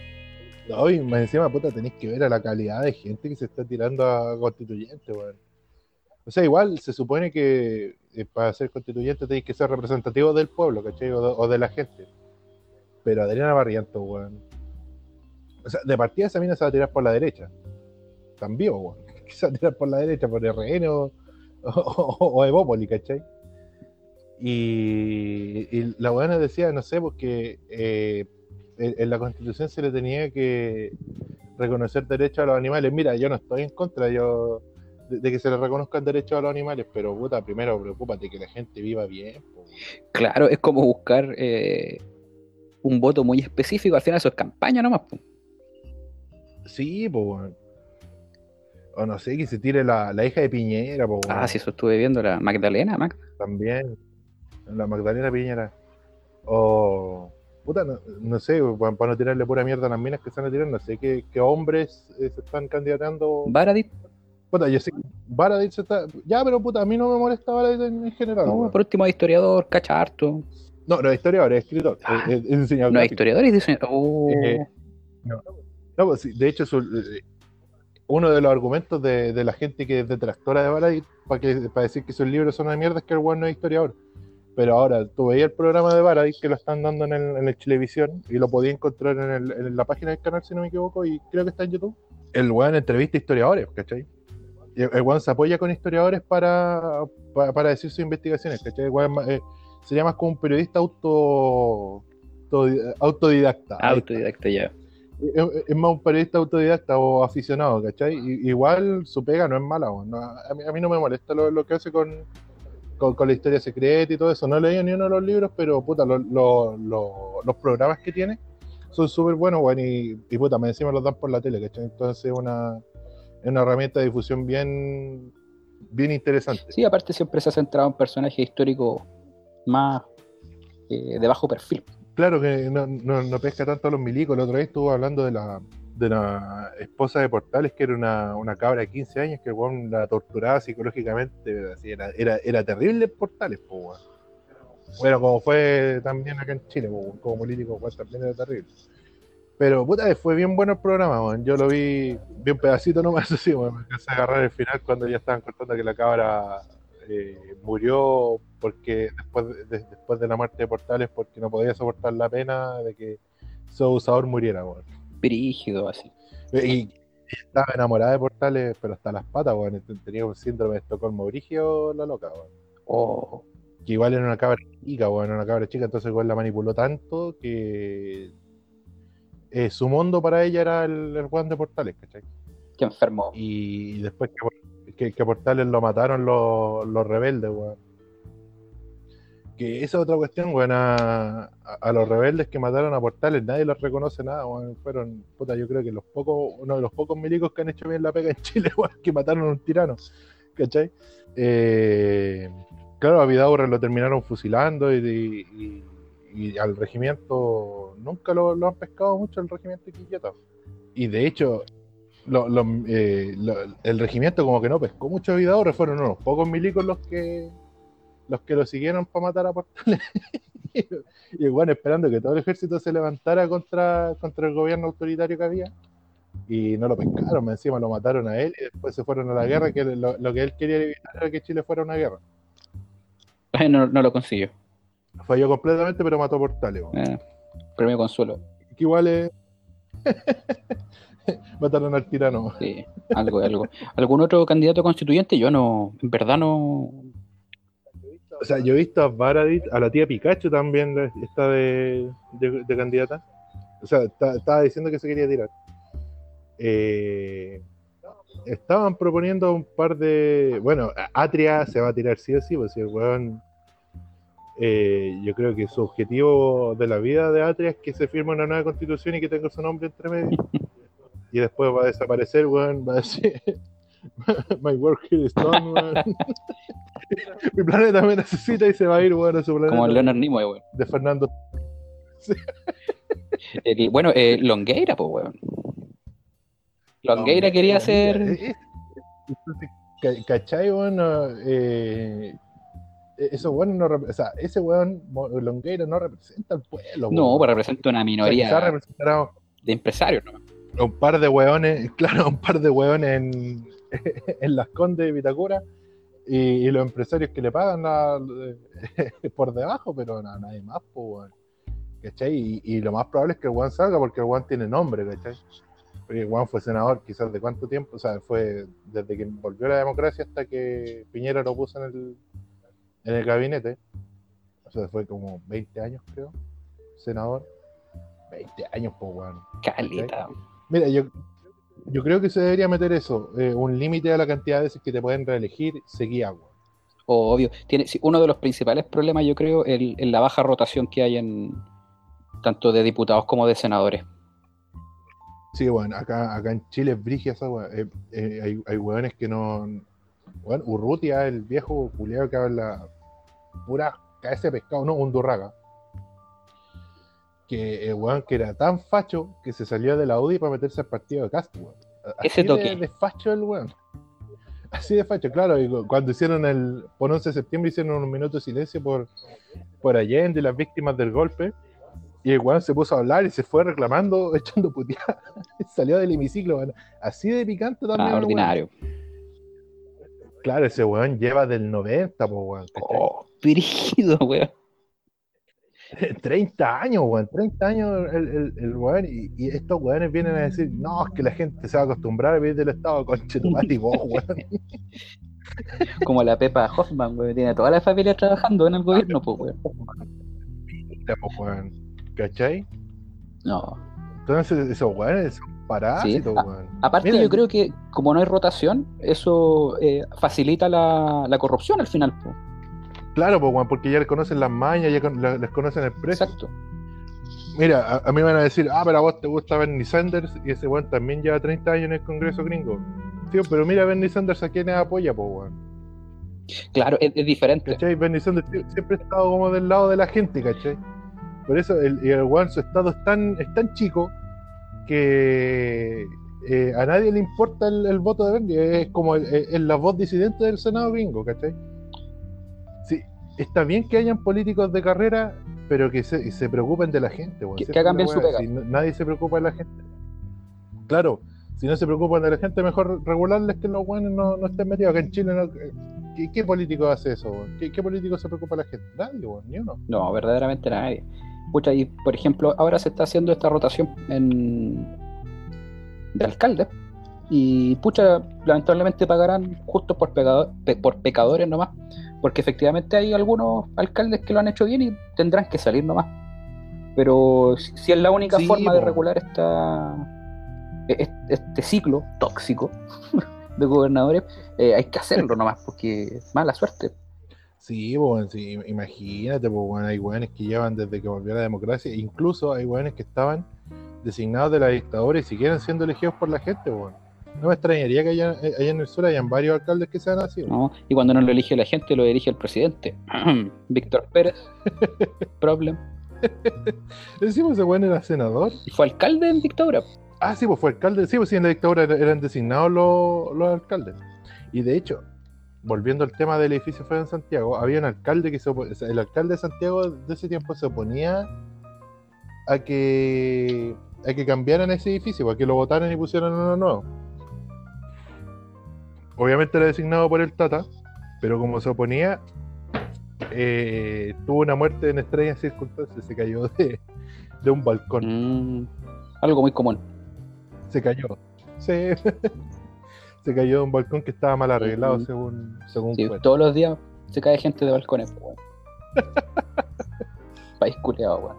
hoy más encima, puta, tenéis que ver a la calidad de gente que se está tirando a constituyente, weón. O sea, igual se supone que eh, para ser constituyente tenéis que ser representativo del pueblo, ¿cachai? O de, la gente. Pero Adriana Barrientos, weón. O sea, de partida esa mina se va a tirar por la derecha. También, weón. Se va a tirar por la derecha, por RN o, o, o Evópoli, ¿cachai? Y, la buena decía, no sé, porque eh, en, la constitución se le tenía que reconocer derechos a los animales. Mira, yo no estoy en contra de, que se le reconozcan derechos a los animales, pero puta, primero preocúpate que la gente viva bien. Claro, es como buscar eh, un voto muy específico, al final eso es campaña nomás. Sí, pues o no sé, que se tire la, hija de Piñera. Po, ah, sí, eso estuve viendo, la Magdalena. También la Magdalena Piñera. O, puta, no, sé, para no tirarle pura mierda a las minas que están a tirar, no sé qué, hombres eh, se están candidatando. Baradit. Puta, yo sé Baradit se está. Ya, pero puta, a mí no me molesta Baradit en, general. No, por último, historiador, cacharto. No, no es historiador, es escritor. Ah, es, diseñador. No, es historiador, es diseñador. Oh. Eh, no, no pues, de hecho, eh, uno de los argumentos de, la gente que es detractora de Baradit para, que, para decir que sus libros son una mierda es que el bueno no es historiador. Pero ahora, tú veías el programa de Paradis que lo están dando en el, en el Televisión y lo podías encontrar en, la página del canal, si no me equivoco, y creo que está en YouTube. El weón entrevista historiadores, ¿cachai? el weón se apoya con historiadores para, para, decir sus investigaciones, ¿cachai? El weón eh, sería más como un periodista auto, autodidacta. Autodidacta, ya. Es, más un periodista autodidacta o aficionado, ¿cachai? igual su pega no es mala, a, mí, a, mí, no me molesta lo que hace con con, la historia secreta y todo eso. No he leído ni uno de los libros, pero puta, los programas que tiene son súper buenos, bueno, y, puta, me encima los dan por la tele, ¿cachai? Entonces es una, una herramienta de difusión bien, bien interesante. Sí, aparte siempre se ha centrado en personajes históricos más eh, de bajo perfil. Claro que no, pesca tanto a los milicos. La otra vez estuvo hablando de la, de la esposa de Portales, que era una, una cabra de 15 años, que el la torturaba psicológicamente, era, era, era terrible Portales, pues, bueno. como fue también acá en Chile, como político, también era terrible. Pero puta, fue bien bueno el programa, yo lo vi, un pedacito nomás, así, me empecé a agarrar el final cuando ya estaban contando que la cabra eh, murió porque después de, después de la muerte de Portales, porque no podía soportar la pena de que su abusador muriera, brígido así. Y, estaba enamorada de Portales, pero hasta las patas, weón. Tenía un síndrome de Estocolmo brígido, la loca, weón. Oh. Que igual era una cabra chica, weón, una cabra chica, entonces igual la manipuló tanto que eh, su mundo para ella era el, el de Portales, ¿cachai? Que enfermó. Y después que, que, Portales lo mataron los, los rebeldes, weón que esa otra cuestión, bueno, a, los rebeldes que mataron a Portales, nadie los reconoce nada, bueno, fueron, puta, yo creo que los pocos, uno de los pocos milicos que han hecho bien la pega en Chile, bueno, que mataron a un tirano, ¿cachai? Eh, claro, a Vidaurre lo terminaron fusilando y, al regimiento nunca lo, han pescado mucho el regimiento de Quillota. Y de hecho, eh, el regimiento como que no pescó mucho a Vidaurre, fueron unos pocos milicos los que los que lo siguieron para matar a Portales. y bueno, esperando que todo el ejército se levantara contra, contra el gobierno autoritario que había. Y no lo pescaron, encima lo mataron a él y después se fueron a la guerra, que lo, que él quería evitar era que Chile fuera una guerra. No, no lo consiguió. Falló completamente, pero mató a Portales. Eh, premio consuelo. Que igual es... Mataron al tirano. Sí, algo, algo. ¿Algún otro candidato constituyente? Yo no, en verdad no, o sea, yo he visto a Baradit, a la tía Pikachu también está de, candidata. O sea, estaba diciendo que se quería tirar. Eh, estaban proponiendo un par de. Bueno, Atria se va a tirar sí o sí, pues si el weón. eh, yo creo que su objetivo de la vida de Atria es que se firme una nueva constitución y que tenga su nombre entre medio. y después va a desaparecer, weón. Va a decir. My work here is done, weón. Mi planeta me necesita y se va a ir, weón, a su planeta. Como el Leonard Nimoy, weón. De Fernando. El- bueno, eh, Longueira, pues, weón. Longueira quería ser. Eh, eh, ¿Cachai, weón? No, eh, esos weones no o sea, ese weón Longueira no representa al pueblo. No, weón. pues representa una O sea, minoría de empresarios, ¿no? Un par de weones, claro, un par de weones en, en las Condes de Vitacura y, y los empresarios que le pagan la- por debajo, pero nada, nadie más, pues, weón. ¿Cachai? Y, y lo más probable es que el weón salga porque el weón tiene nombre, ¿cachai? Porque el weón fue senador quizás de cuánto tiempo, o sea, fue desde que volvió la democracia hasta que Piñera lo puso en el, en el gabinete. O sea, fue como 20 años, creo, senador. 20 años, pues, weón. Caleta. Mira, yo, yo creo que se debería meter eso, eh, un límite a la cantidad de veces que te pueden reelegir seguía, weón. Obvio. Tiene, sí, uno de los principales problemas, yo creo, en la baja rotación que hay en tanto de diputados como de senadores. Sí, bueno, acá, acá en Chile es brigia esa. Eh, eh, hay, hay weones que no. Bueno, Urrutia, el viejo culiado que habla pura cabeza de pescado, no, un durraga. Que el weón que era tan facho que se salió de la UDI para meterse al partido de Castro, weón. Así Ese de- toque. De, facho el weón. Así de facho, claro. y cuando hicieron el. Por 11 de septiembre hicieron un minuto de silencio por, por Allende y las víctimas del golpe. Y el weón se puso a hablar y se fue reclamando, echando puteadas. Salió del hemiciclo, weón. Así de picante también. Ah, el weón. ordinario. Claro, ese weón lleva del 90, po, weón. Oh, brígido, weón. 30 años, weón. 30 años el, el, el weón. Y, y estos weones vienen a decir, no, es que la gente se va a acostumbrar a vivir del Estado, conche tu madre, y vos, weón. Como la Pepa Hoffman, weón. Tiene toda la familia trabajando en el gobierno, pues, weón. Weón. ¿Cachai? No. Entonces, esos weones son parásitos, Sí. weón. Aparte, yo creo que como no hay rotación, eso eh, facilita la, la corrupción al final, pues. Claro, weón, porque ya les conocen las mañas, ya con- la- les conocen el precio. Exacto. Mira, a, a mí me van a decir, ah, pero a vos te gusta Bernie Sanders y ese weón también lleva 30 años en el Congreso gringo. Tío, pero mira Bernie Sanders a quiénes apoya, po, weón. Claro, es, es diferente. ¿Cachai? Bernie Sanders sie- siempre ha estado como del lado de la gente, ¿cachai? Por eso el, y el weón, su estado es tan, es tan chico que eh, a nadie le importa el, el voto de Bernie. Es como el- es la voz disidente del Senado gringo, ¿cachai? Está bien que hayan políticos de carrera, pero que se, se preocupen de la gente, weón. Que- Si que esa hagan bien su pega. si no- nadie se preocupa de la gente. Claro, si no se preocupan de la gente, mejor regularles que los weones no, no estén metidos. Acá en Chile, no- ¿qué, qué político hace eso? ¿Qué, qué político se preocupa de la gente? Nadie, ni uno. No, verdaderamente nadie. Pucha, y por ejemplo, ahora se está haciendo esta rotación en... de alcaldes. Y pucha, lamentablemente pagarán justo por, pecado- pe- por pecadores nomás. Porque efectivamente hay algunos alcaldes que lo han hecho bien y tendrán que salir nomás. Pero si es la única Sí, forma de regular esta, e- e- este ciclo tóxico de gobernadores, eh, hay que hacerlo nomás, porque mala suerte. Sí, weón, sí, imagínate, pues, weón, hay weones que llevan desde que volvió la democracia, incluso hay weones que estaban designados de la dictadura y siguen siendo elegidos por la gente. No me extrañaría que allá, eh, allá en el sur hayan varios alcaldes que sean así. ¿no? Y cuando no lo elige la gente, lo elige el presidente. Víctor Pérez, problem. Decimos ese weón era senador. Y fue alcalde en dictadura. Ah, sí, pues fue alcalde. Sí, pues sí, en la dictadura er- eran designados los, los alcaldes. Y de hecho, volviendo al tema del edificio fue en Santiago, había un alcalde que se opo- o sea, el alcalde de Santiago de ese tiempo se oponía a que a que cambiaran ese edificio, a que lo votaran y pusieran uno nuevo. Obviamente era designado por el Tata, pero como se oponía, eh, tuvo una muerte en extrañas circunstancias, se cayó de, de un balcón Mm, algo muy común. se cayó. Se, se cayó de un balcón que estaba mal arreglado Mm. según, según Sí, todos los días se cae gente de balcones. pues, weón. País culeado, weón.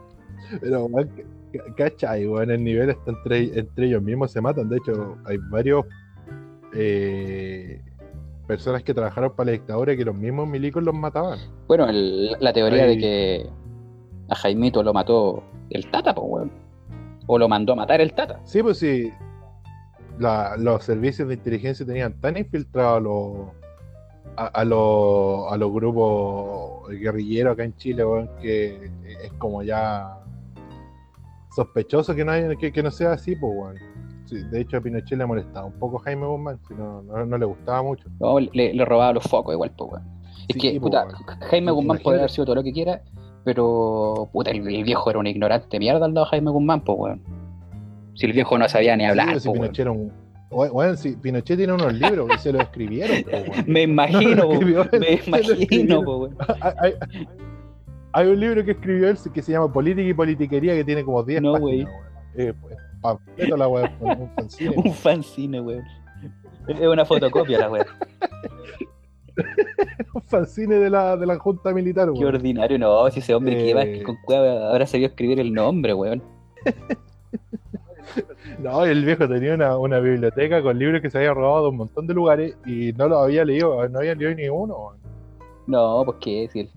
Pero, weón, ca- cachai, weón, el nivel está entre, entre ellos mismos, se matan. De hecho, hay varios eh, personas que trabajaron para la dictadura que los mismos milicos los mataban. Bueno, el- la teoría Ahí- de que a Jaimito lo mató el Tata, pues, weón. O lo mandó a matar el Tata. Sí, pues sí. la- los servicios de inteligencia tenían tan infiltrados a los a, a los a los grupos guerrilleros acá en Chile, weón, que es como ya sospechoso que no haya- que, que no sea así, pues weón. Sí, de hecho a Pinochet le molestaba un poco Jaime Guzmán, si no, no, no le gustaba mucho. No, le, le robaba los focos igual, pues, weón. Es Sí, que, puta. Jaime Guzmán podría haber sido todo lo que quiera, pero, puta, el, el viejo era un ignorante mierda al lado de Jaime Guzmán, pues, weón. Si el viejo no sabía ni Sí, hablar, pero si weón. Pinochet era un. Weón, si Pinochet tiene unos libros que se lo escribieron, pues, weón. Me imagino, No, po, escribió me imagino, po, hay, hay- hay un libro que escribió él que se llama Política y Politiquería que tiene como 10 No, páginas. Eh, pues, panfleto la weá, un fanzine. Un fanzine, weón. Es una fotocopia la weón. un fanzine de la, de la Junta Militar, Qué weón. ordinario, no, si ese hombre que iba Eh. con cueva ahora se vio escribir el nombre, weón. No, el viejo tenía una, una biblioteca con libros que se había robado de un montón de lugares y no los había leído, no había leído ni uno. No, pues qué decir.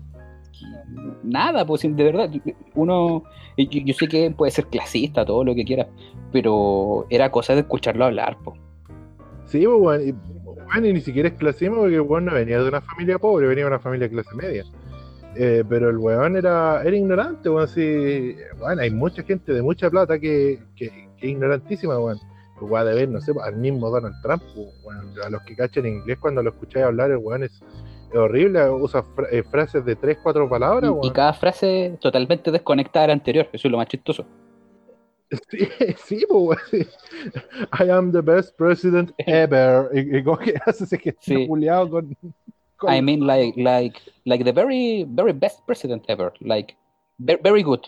Nada, pues de verdad, uno, yo, yo sé que puede ser clasista, todo lo que quiera, pero era cosa de escucharlo hablar, pues. Sí, pues, weón, y, weón, y ni siquiera es clasismo porque el weón no venía de una familia pobre, venía de una familia de clase media. Eh, pero el weón era, era ignorante, weón, sí. Bueno, hay mucha gente de mucha plata que, que, que es ignorantísima, weón. Weón, de ver, no sé, al mismo Donald Trump, weón, a los que cachan inglés cuando lo escucháis hablar, el weón es, es horrible, usa fra- eh, frases de tres, cuatro palabras, Y, y weón. cada frase totalmente desconectada de la anterior, eso es lo más chistoso. Sí, sí, pues, weón, sí. I am the best president ever. Y, y que hace ese gesto Sí. con, con- I mean, like, like, like the very, very best president ever, like, ve- very good,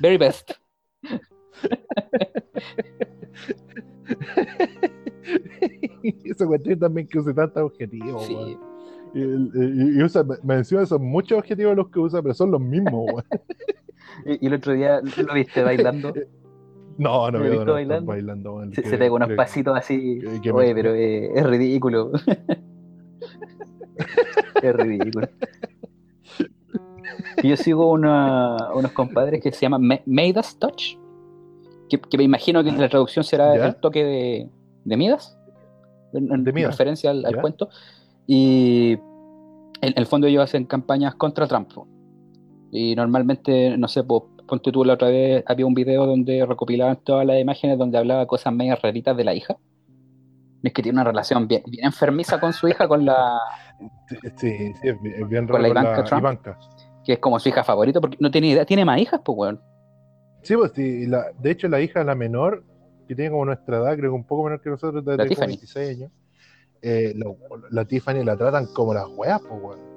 very best. Esa cuestión también que usa tantos objetivos, Sí. Y, y- y usa, me encima son muchos objetivos los que usa, pero son los mismos. Y, y el otro día lo viste bailando, No, no ¿Lo veo he visto Donald Trump bailando? bailando, se, que- se pega unos que- pasitos así, que- oye, pero eh, es ridículo. es ridículo. Yo sigo una- unos compadres que se llaman Ma- Midas Touch, que, que me imagino que la traducción será ¿Ya? el toque de, de Midas, en, en De Midas, referencia al, cuento. Y en el fondo ellos hacen campañas contra Trump. Y normalmente, no sé, po, ponte tú la otra vez, había un video donde recopilaban todas las imágenes donde hablaba cosas medias raritas de la hija. Es que tiene una relación bien, bien enfermiza con su hija, con la Sí, sí, es bien, bien Con la Ivanka Trump. Ivanka. que es como su hija favorita, porque no tiene idea, tiene más hijas, pues, weón. Sí, pues sí, la, de hecho la hija, la menor, que tiene como nuestra edad, creo que un poco menor que nosotros, de La como Tiffany. 26 años, eh, lo- la Tiffany la tratan como las weas, pues weón.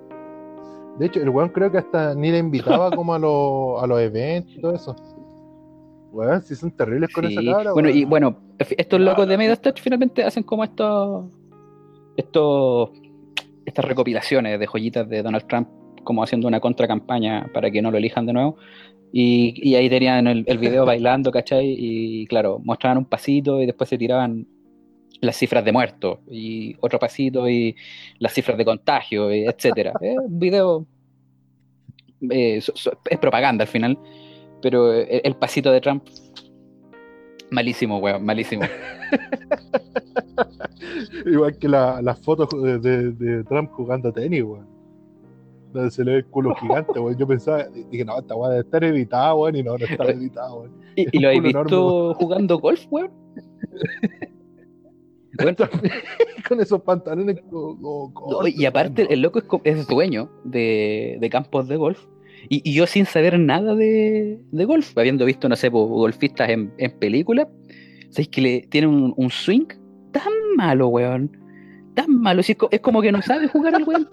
De hecho, el weón creo que hasta ni la invitaba como a, los a los eventos y todo eso. Weón, si son terribles con Sí, esa cabra. Bueno, weón. y bueno, estos locos de Midas Touch finalmente hacen como estos, estos, estas recopilaciones de joyitas de Donald Trump, como haciendo una contracampaña para que no lo elijan de nuevo. Y, y ahí tenían el, el video bailando, ¿cachai? Y claro, mostraban un pasito y después se tiraban las cifras de muertos y otro pasito y las cifras de contagio, y etcétera. Es un video, eh, so- so- es propaganda al final, pero el, el pasito de Trump, malísimo, weón, malísimo. Igual que la- las fotos de, de- de Trump jugando tenis, weón. Donde se le ve el culo gigante, weón. Yo pensaba, dije, no, esta weá debe estar editada, weón, y no, no está editada, weón. ¿Y, y lo culo visto jugando golf, weón? Bueno, Con esos pantalones co- co- cortos, no, y aparte, el loco es, dueño de, de campos de golf. Y, y yo sin saber nada de, de golf, habiendo visto, no sé, golfistas en, en películas, ¿sabéis que le tiene un, un swing tan malo, weón? Tan malo. Es, co- es como que no sabe jugar el weón.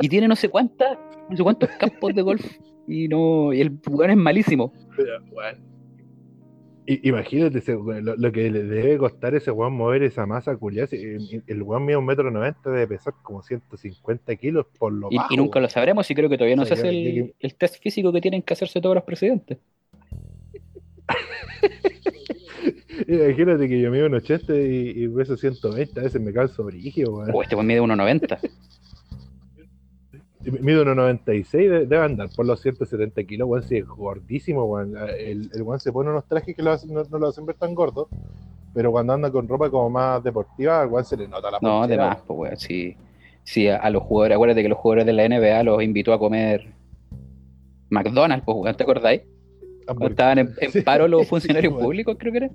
Y tiene no sé cuántas, no sé cuántos campos de golf. Y no, y el weón es malísimo. Pero, weón. Imagínate lo, lo que le debe costar ese weón mover esa masa culiada. si El, weón mide un metro noventa, debe pesar como 150 kilos por lo Y, bajo. y nunca lo sabremos y creo que todavía no O sea, se hace el, test físico que tienen que hacerse todos los presidentes. Imagínate que yo mido un 80 y, y peso 120, a veces me canso brígido, weón. O este weón mide 1.90. Mide 1,96, de- debe andar por los 170 kilos, weón, si es gordísimo, weón. El, el weón se pone unos trajes que lo hacen- no, no lo hacen ver tan gordo, pero cuando anda con ropa como más deportiva, al weón se le nota la No, de más, pues weón. Sí, sí a, a los jugadores, acuérdate que los jugadores de la NBA los invitó a comer McDonald's, pues weón, ¿te acordáis? Cuando estaban en, en Sí, paro los sí, funcionarios públicos, creo que era.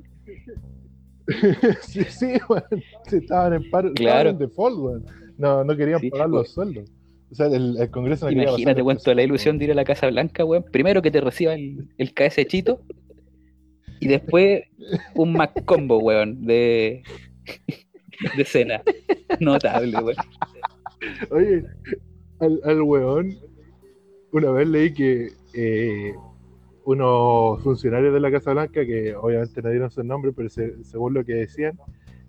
sí, sí, weón. Sí, estaban en paro, Claro. estaban en default, weón. No, no querían Sí, pagar weón. los sueldos. O sea, el, el Congreso no Imagínate, toda la ilusión de ir a la Casa Blanca, weón. Primero que te reciba el, el KS Chito y después un Mac Combo, weón, de, de cena. Notable, weón. Oye, al, al weón, una vez leí que eh, unos funcionarios de la Casa Blanca, que obviamente no dieron su nombre, pero se- según lo que decían,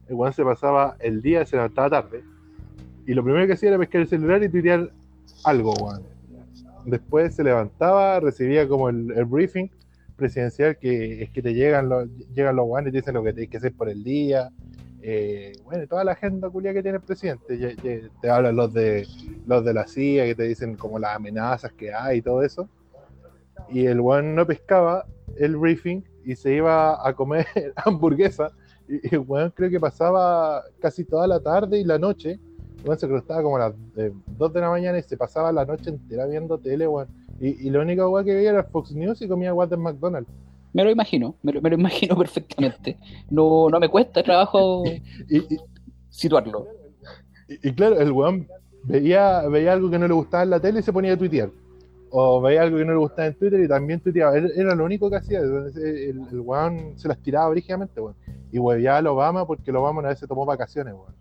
el weón se pasaba el día, se levantaba tarde, y lo primero que hacía era pescar el celular y tuitear algo, weón. Después se levantaba, recibía como el, el briefing presidencial, que es que te llegan los, llegan los weones y te dicen lo que tienes que hacer por el día, eh, bueno, toda la agenda culia que tiene el presidente. Ya- ya te hablan los de los de la CIA que te dicen como las amenazas que hay y todo eso. Y el weón no pescaba el briefing y se iba a comer hamburguesa. Y el weón creo que pasaba casi toda la tarde y la noche. Weón se acostaba como a las 2 de la mañana y se pasaba la noche entera viendo tele, weón. Y, y lo único weón que veía era Fox News y comía weón de McDonald's. Me lo imagino, me lo, me lo imagino perfectamente. No, no me cuesta trabajo Y, y- situarlo. Y, claro, el weón veía, veía algo que no le gustaba en la tele y se ponía a tuitear. O veía algo que no le gustaba en Twitter y también tuiteaba. Era, lo único que hacía. El, el weón se las tiraba brígidamente, weón. Y hueveaba al Obama porque el Obama una vez se tomó vacaciones, weón.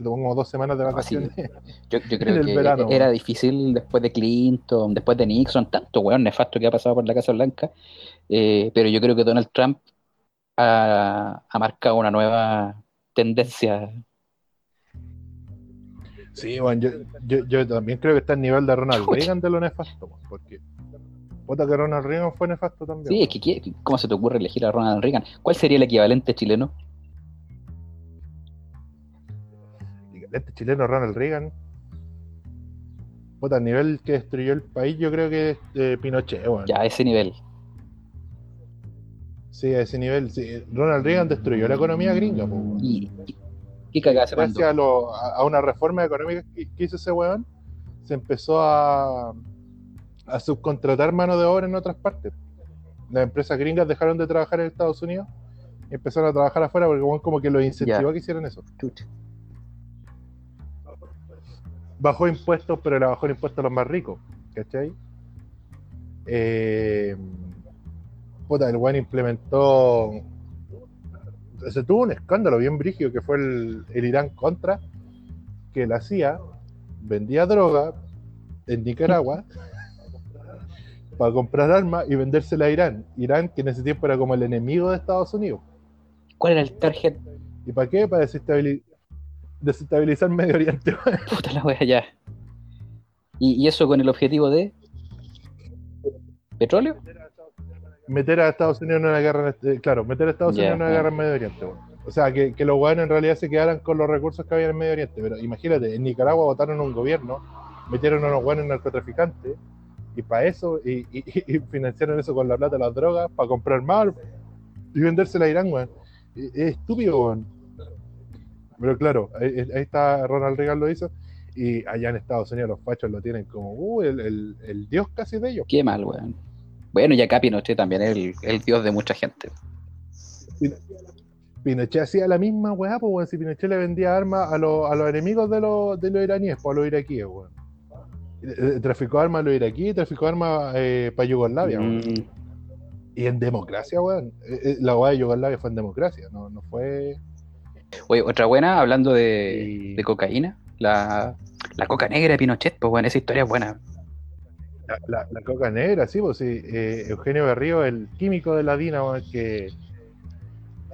Se tomó como dos semanas de sí. vacaciones. Yo, creo que verano, era difícil después de Clinton, después de Nixon, tanto weón nefasto que ha pasado por la Casa Blanca. Eh, pero yo creo que Donald Trump ha, ha marcado una nueva tendencia. Sí, weón. Yo, yo, yo también creo que está al nivel de Ronald. Reagan de lo nefasto, Porque. Puta que Ronald Reagan fue nefasto también. Sí, es que ¿qué- ¿cómo se te ocurre elegir a Ronald Reagan? ¿Cuál sería el equivalente chileno? Este chileno Ronald Reagan. Puta, al nivel que destruyó el país, yo creo que es eh, Pinochet, weón. Ya a ese nivel. Sí, a ese nivel. sí. Ronald Reagan destruyó la economía gringa, po, weón. ¿Y qué? Gracias a, lo- a- a una reforma económica que, que hizo ese weón, se empezó a, a subcontratar mano de obra en otras partes. Las empresas gringas dejaron de trabajar en Estados Unidos y empezaron a trabajar afuera porque weón como que los incentivó a que hicieran eso. Chucha. Bajó impuestos, pero le bajó el impuesto a los más ricos, ¿cachai? Eh, puta, el weón implementó. Se tuvo un escándalo bien brígido que fue el, el Irán Contra, que la CIA vendía droga en Nicaragua para comprar armas y vendérsela a Irán. Irán, que en ese tiempo era como el enemigo de Estados Unidos. ¿Cuál era el target? ¿Y para qué? Para desestabilizar, desestabilizar Medio Oriente. Puta la wea ya. ¿Y, y eso con el objetivo de petróleo? meter a Estados Unidos en una guerra, este- claro, meter a Estados Unidos en una guerra en Medio Oriente. O sea, que, que los weones en realidad se quedaran con los recursos que había en Medio Oriente. Pero imagínate, en Nicaragua votaron un gobierno, metieron a unos weones narcotraficantes, y para eso, y, y- y financiaron eso con la plata de las drogas, para comprar más y vendérsela a Irán, weón. Es estúpido, weón. Pero claro, ahí, ahí está Ronald Reagan lo hizo, y allá en Estados Unidos los fachos lo tienen como uh, el, el- el dios casi de ellos. Qué mal, weón. Bueno, y acá Pinochet también es el, el dios de mucha gente. Pinochet hacía la misma weá, pues weón, si Pinochet le vendía armas a, los- a los enemigos de los, de los iraníes, pues a los iraquíes, weón. Eh, eh, Traficó armas a los iraquíes, traficó armas eh, para Yugoslavia, weón. Mm, Y en democracia, weón. Eh, La weá de Yugoslavia fue en democracia, no, no fue. Oye, otra buena, hablando de, Y- de cocaína, la, la coca negra de Pinochet, pues bueno, esa historia es buena. La, la- la coca negra, sí, pues sí. eh, Eugenio Berrío, el químico de la DINA, que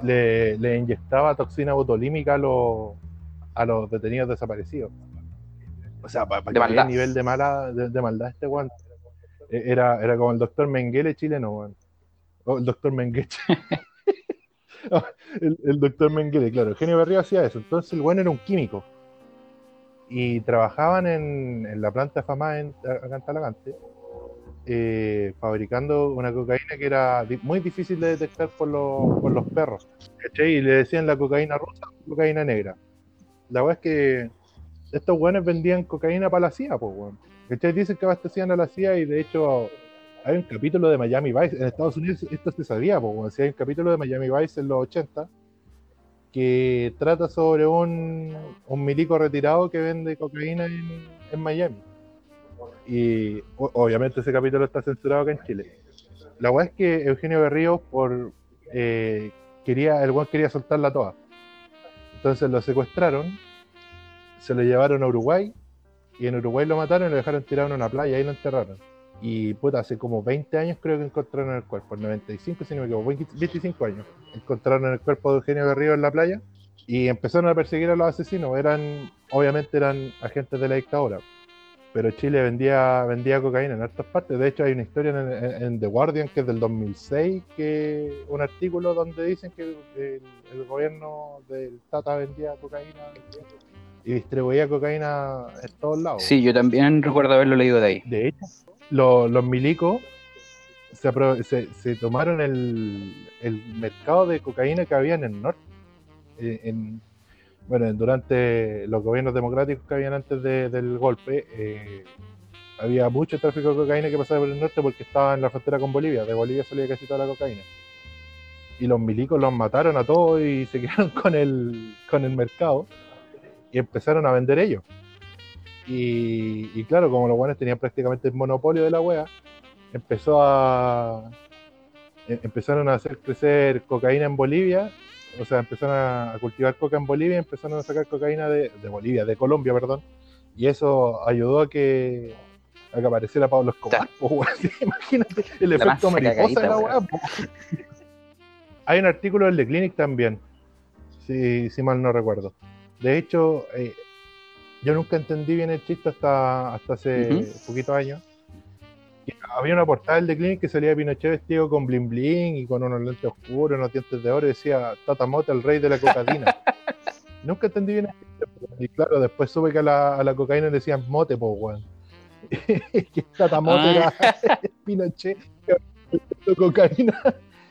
le, le inyectaba toxina botulímica a los, a los detenidos desaparecidos. O sea, para que el nivel de, mala, de, de maldad este weón. Eh, Era, era como el doctor Menguele chileno, weón. O el doctor Mengueche. el, doctor Mengele, claro. Eugenio Berrío hacía eso. Entonces el bueno era un químico. Y trabajaban en, la planta FAMA en, acá eh, fabricando una cocaína que era muy difícil de detectar por los, perros. Y le decían la cocaína rosa, cocaína negra. La verdad es que estos buenos vendían cocaína para la CIA, pues. ¿Cachai? Dicen que abastecían a la CIA y de hecho hay un capítulo de Miami Vice. En Estados Unidos esto se sabía, weón. Si hay un capítulo de Miami Vice en los 80 que trata sobre un, un milico retirado que vende cocaína en, en Miami. Y obviamente ese capítulo está censurado acá en Chile. La weá es que Eugenio Berrío por eh, quería, el weón quería soltarla toda. Entonces lo secuestraron, se lo llevaron a Uruguay y en Uruguay lo mataron y lo dejaron tirado en una playa y lo enterraron. Y puta, hace como 20 años creo que encontraron el cuerpo, el 95 si no me equivoco, 20 25 años. Encontraron el cuerpo de Eugenio Berrío en la playa y empezaron a perseguir a los asesinos. Eran, obviamente eran agentes de la dictadura. Pero Chile vendía, vendía cocaína en hartas partes. De hecho, hay una historia en, en- en The Guardian que es del 2006, que un artículo donde dicen que el, el gobierno del Tata vendía cocaína y distribuía cocaína en todos lados. Sí, yo también recuerdo haberlo leído de ahí. De hecho, lo- los milicos se, se- tomaron el, mercado de cocaína que había en el norte. Eh, en- bueno, durante los gobiernos democráticos que habían antes de- del golpe, eh, había mucho tráfico de cocaína que pasaba por el norte porque estaba en la frontera con Bolivia. De Bolivia salía casi toda la cocaína. Y los milicos los mataron a todos y se quedaron con el, con el mercado y empezaron a vender ellos. Y, y claro, como los buenos tenían prácticamente el monopolio de la wea, empezó a. em- Empezaron a hacer crecer cocaína en Bolivia, o sea, empezaron a, cultivar coca en Bolivia, empezaron a sacar cocaína de, de Bolivia, de Colombia, perdón, y eso ayudó a que, a que apareciera Pablo Escobar. weón. Imagínate el La efecto mariposa de la wea. po. Hay un artículo del The Clinic también, si, si mal no recuerdo. De hecho, eh, yo nunca entendí bien el chiste hasta, hasta hace Ujú. poquitos años. Y había una portada del The Clinic que salía Pinochet vestido con bling bling y con unos lentes oscuros, unos dientes de oro y decía Tata Mota, el rey de la cocaína. nunca entendí bien el chiste. po. Y claro, después supe que a la, a la cocaína le decían mote, pues, weón. que Tata Mota Ah. era Pinochet, cocaína.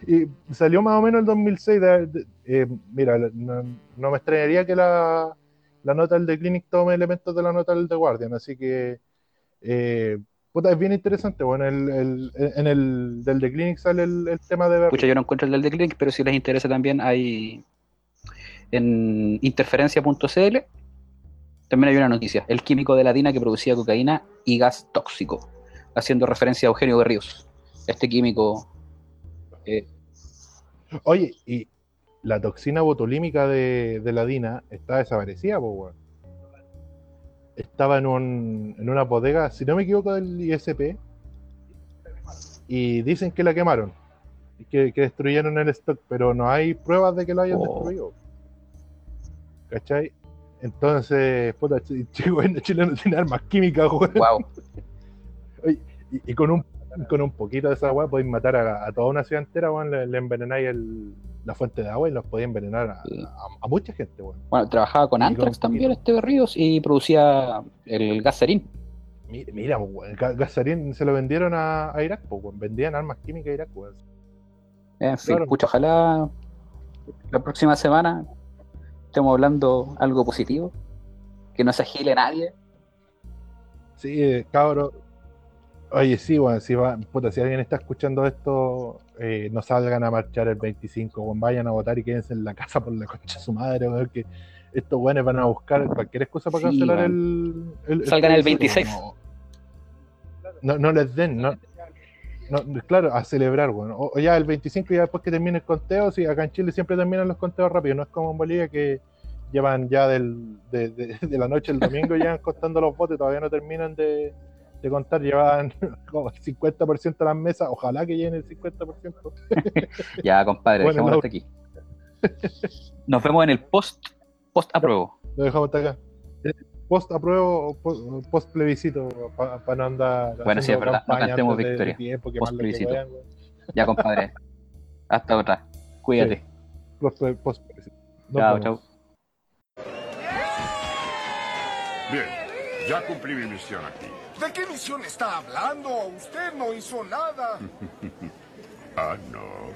Y salió más o menos el 2006. de- de- eh, mira, no, no me extrañaría que la, la nota del The Clinic tome elementos de la nota del The Guardian, así que eh, puta, es bien interesante. Bueno, el, el- en el del The Clinic sale el, el tema de ver. Pucha, yo no encuentro el del The Clinic, pero si les interesa también hay en interferencia.cl también hay una noticia, el químico de la DINA que producía cocaína y gas tóxico, haciendo referencia a Eugenio Berríos. Este químico eh, Oye, y la toxina botulímica de, de la DINA está desaparecida, weón. Estaba en, un, en una bodega, si no me equivoco, del ISP. Y dicen que la quemaron. Y que, que destruyeron el stock, pero no hay pruebas de que lo hayan Oh. destruido. ¿Cachai? Entonces, puta, Ch- Ch- bueno, Chile no tiene armas químicas, weón. wow, Y, y con un con un poquito de esa agua podéis matar a, a toda una ciudad entera, weón, le, le envenenáis el- la fuente de agua y los podéis envenenar a, a- a mucha gente, weón. bueno, trabajaba con Antrax también este Berríos y producía el gas serín. Mira, mira weón, el ga- gasarín se lo vendieron a, a Irak, pues, weón, vendían armas químicas a Irak, weón. En fin, Claro. pucha, ojalá la próxima semana estemos hablando algo positivo, que no se agile nadie. Sí, eh, cabro. Oye, sí, weón, si, va, puta, si alguien está escuchando esto, eh, no salgan a marchar el 25, weón, vayan a votar y quédense en la casa por la concha de su madre, weón, que estos weones van a buscar cualquier excusa para Sí, cancelar el, el- Salgan el plebiscito, 26. No, no, no les den, no, no, claro, a celebrar, weón. O, o ya el 25 ya después que termine el conteo, sí, acá en Chile siempre terminan los conteos rápido, no es como en Bolivia que llevan ya del, de, de- de la noche al domingo ya contando los votos todavía no terminan de, de contar, llevan como el 50% de las mesas, ojalá que lleguen el 50%. Ya, compadre, Bueno, dejémoslo hasta aquí. Nos vemos en el post, post apruebo. Lo dejamos hasta acá. Eh, Post apruebo, o po- post plebiscito, para no andar. Bueno, sí, es verdad, no cantemos victoria. tiempo, Post plebiscito. Ya, compadre. hasta otra. Cuídate. post- post- Nos Chao, vemos. chao. Bien, ya cumplí mi misión aquí. ¿De qué misión está hablando? Usted no hizo nada. Ah, no.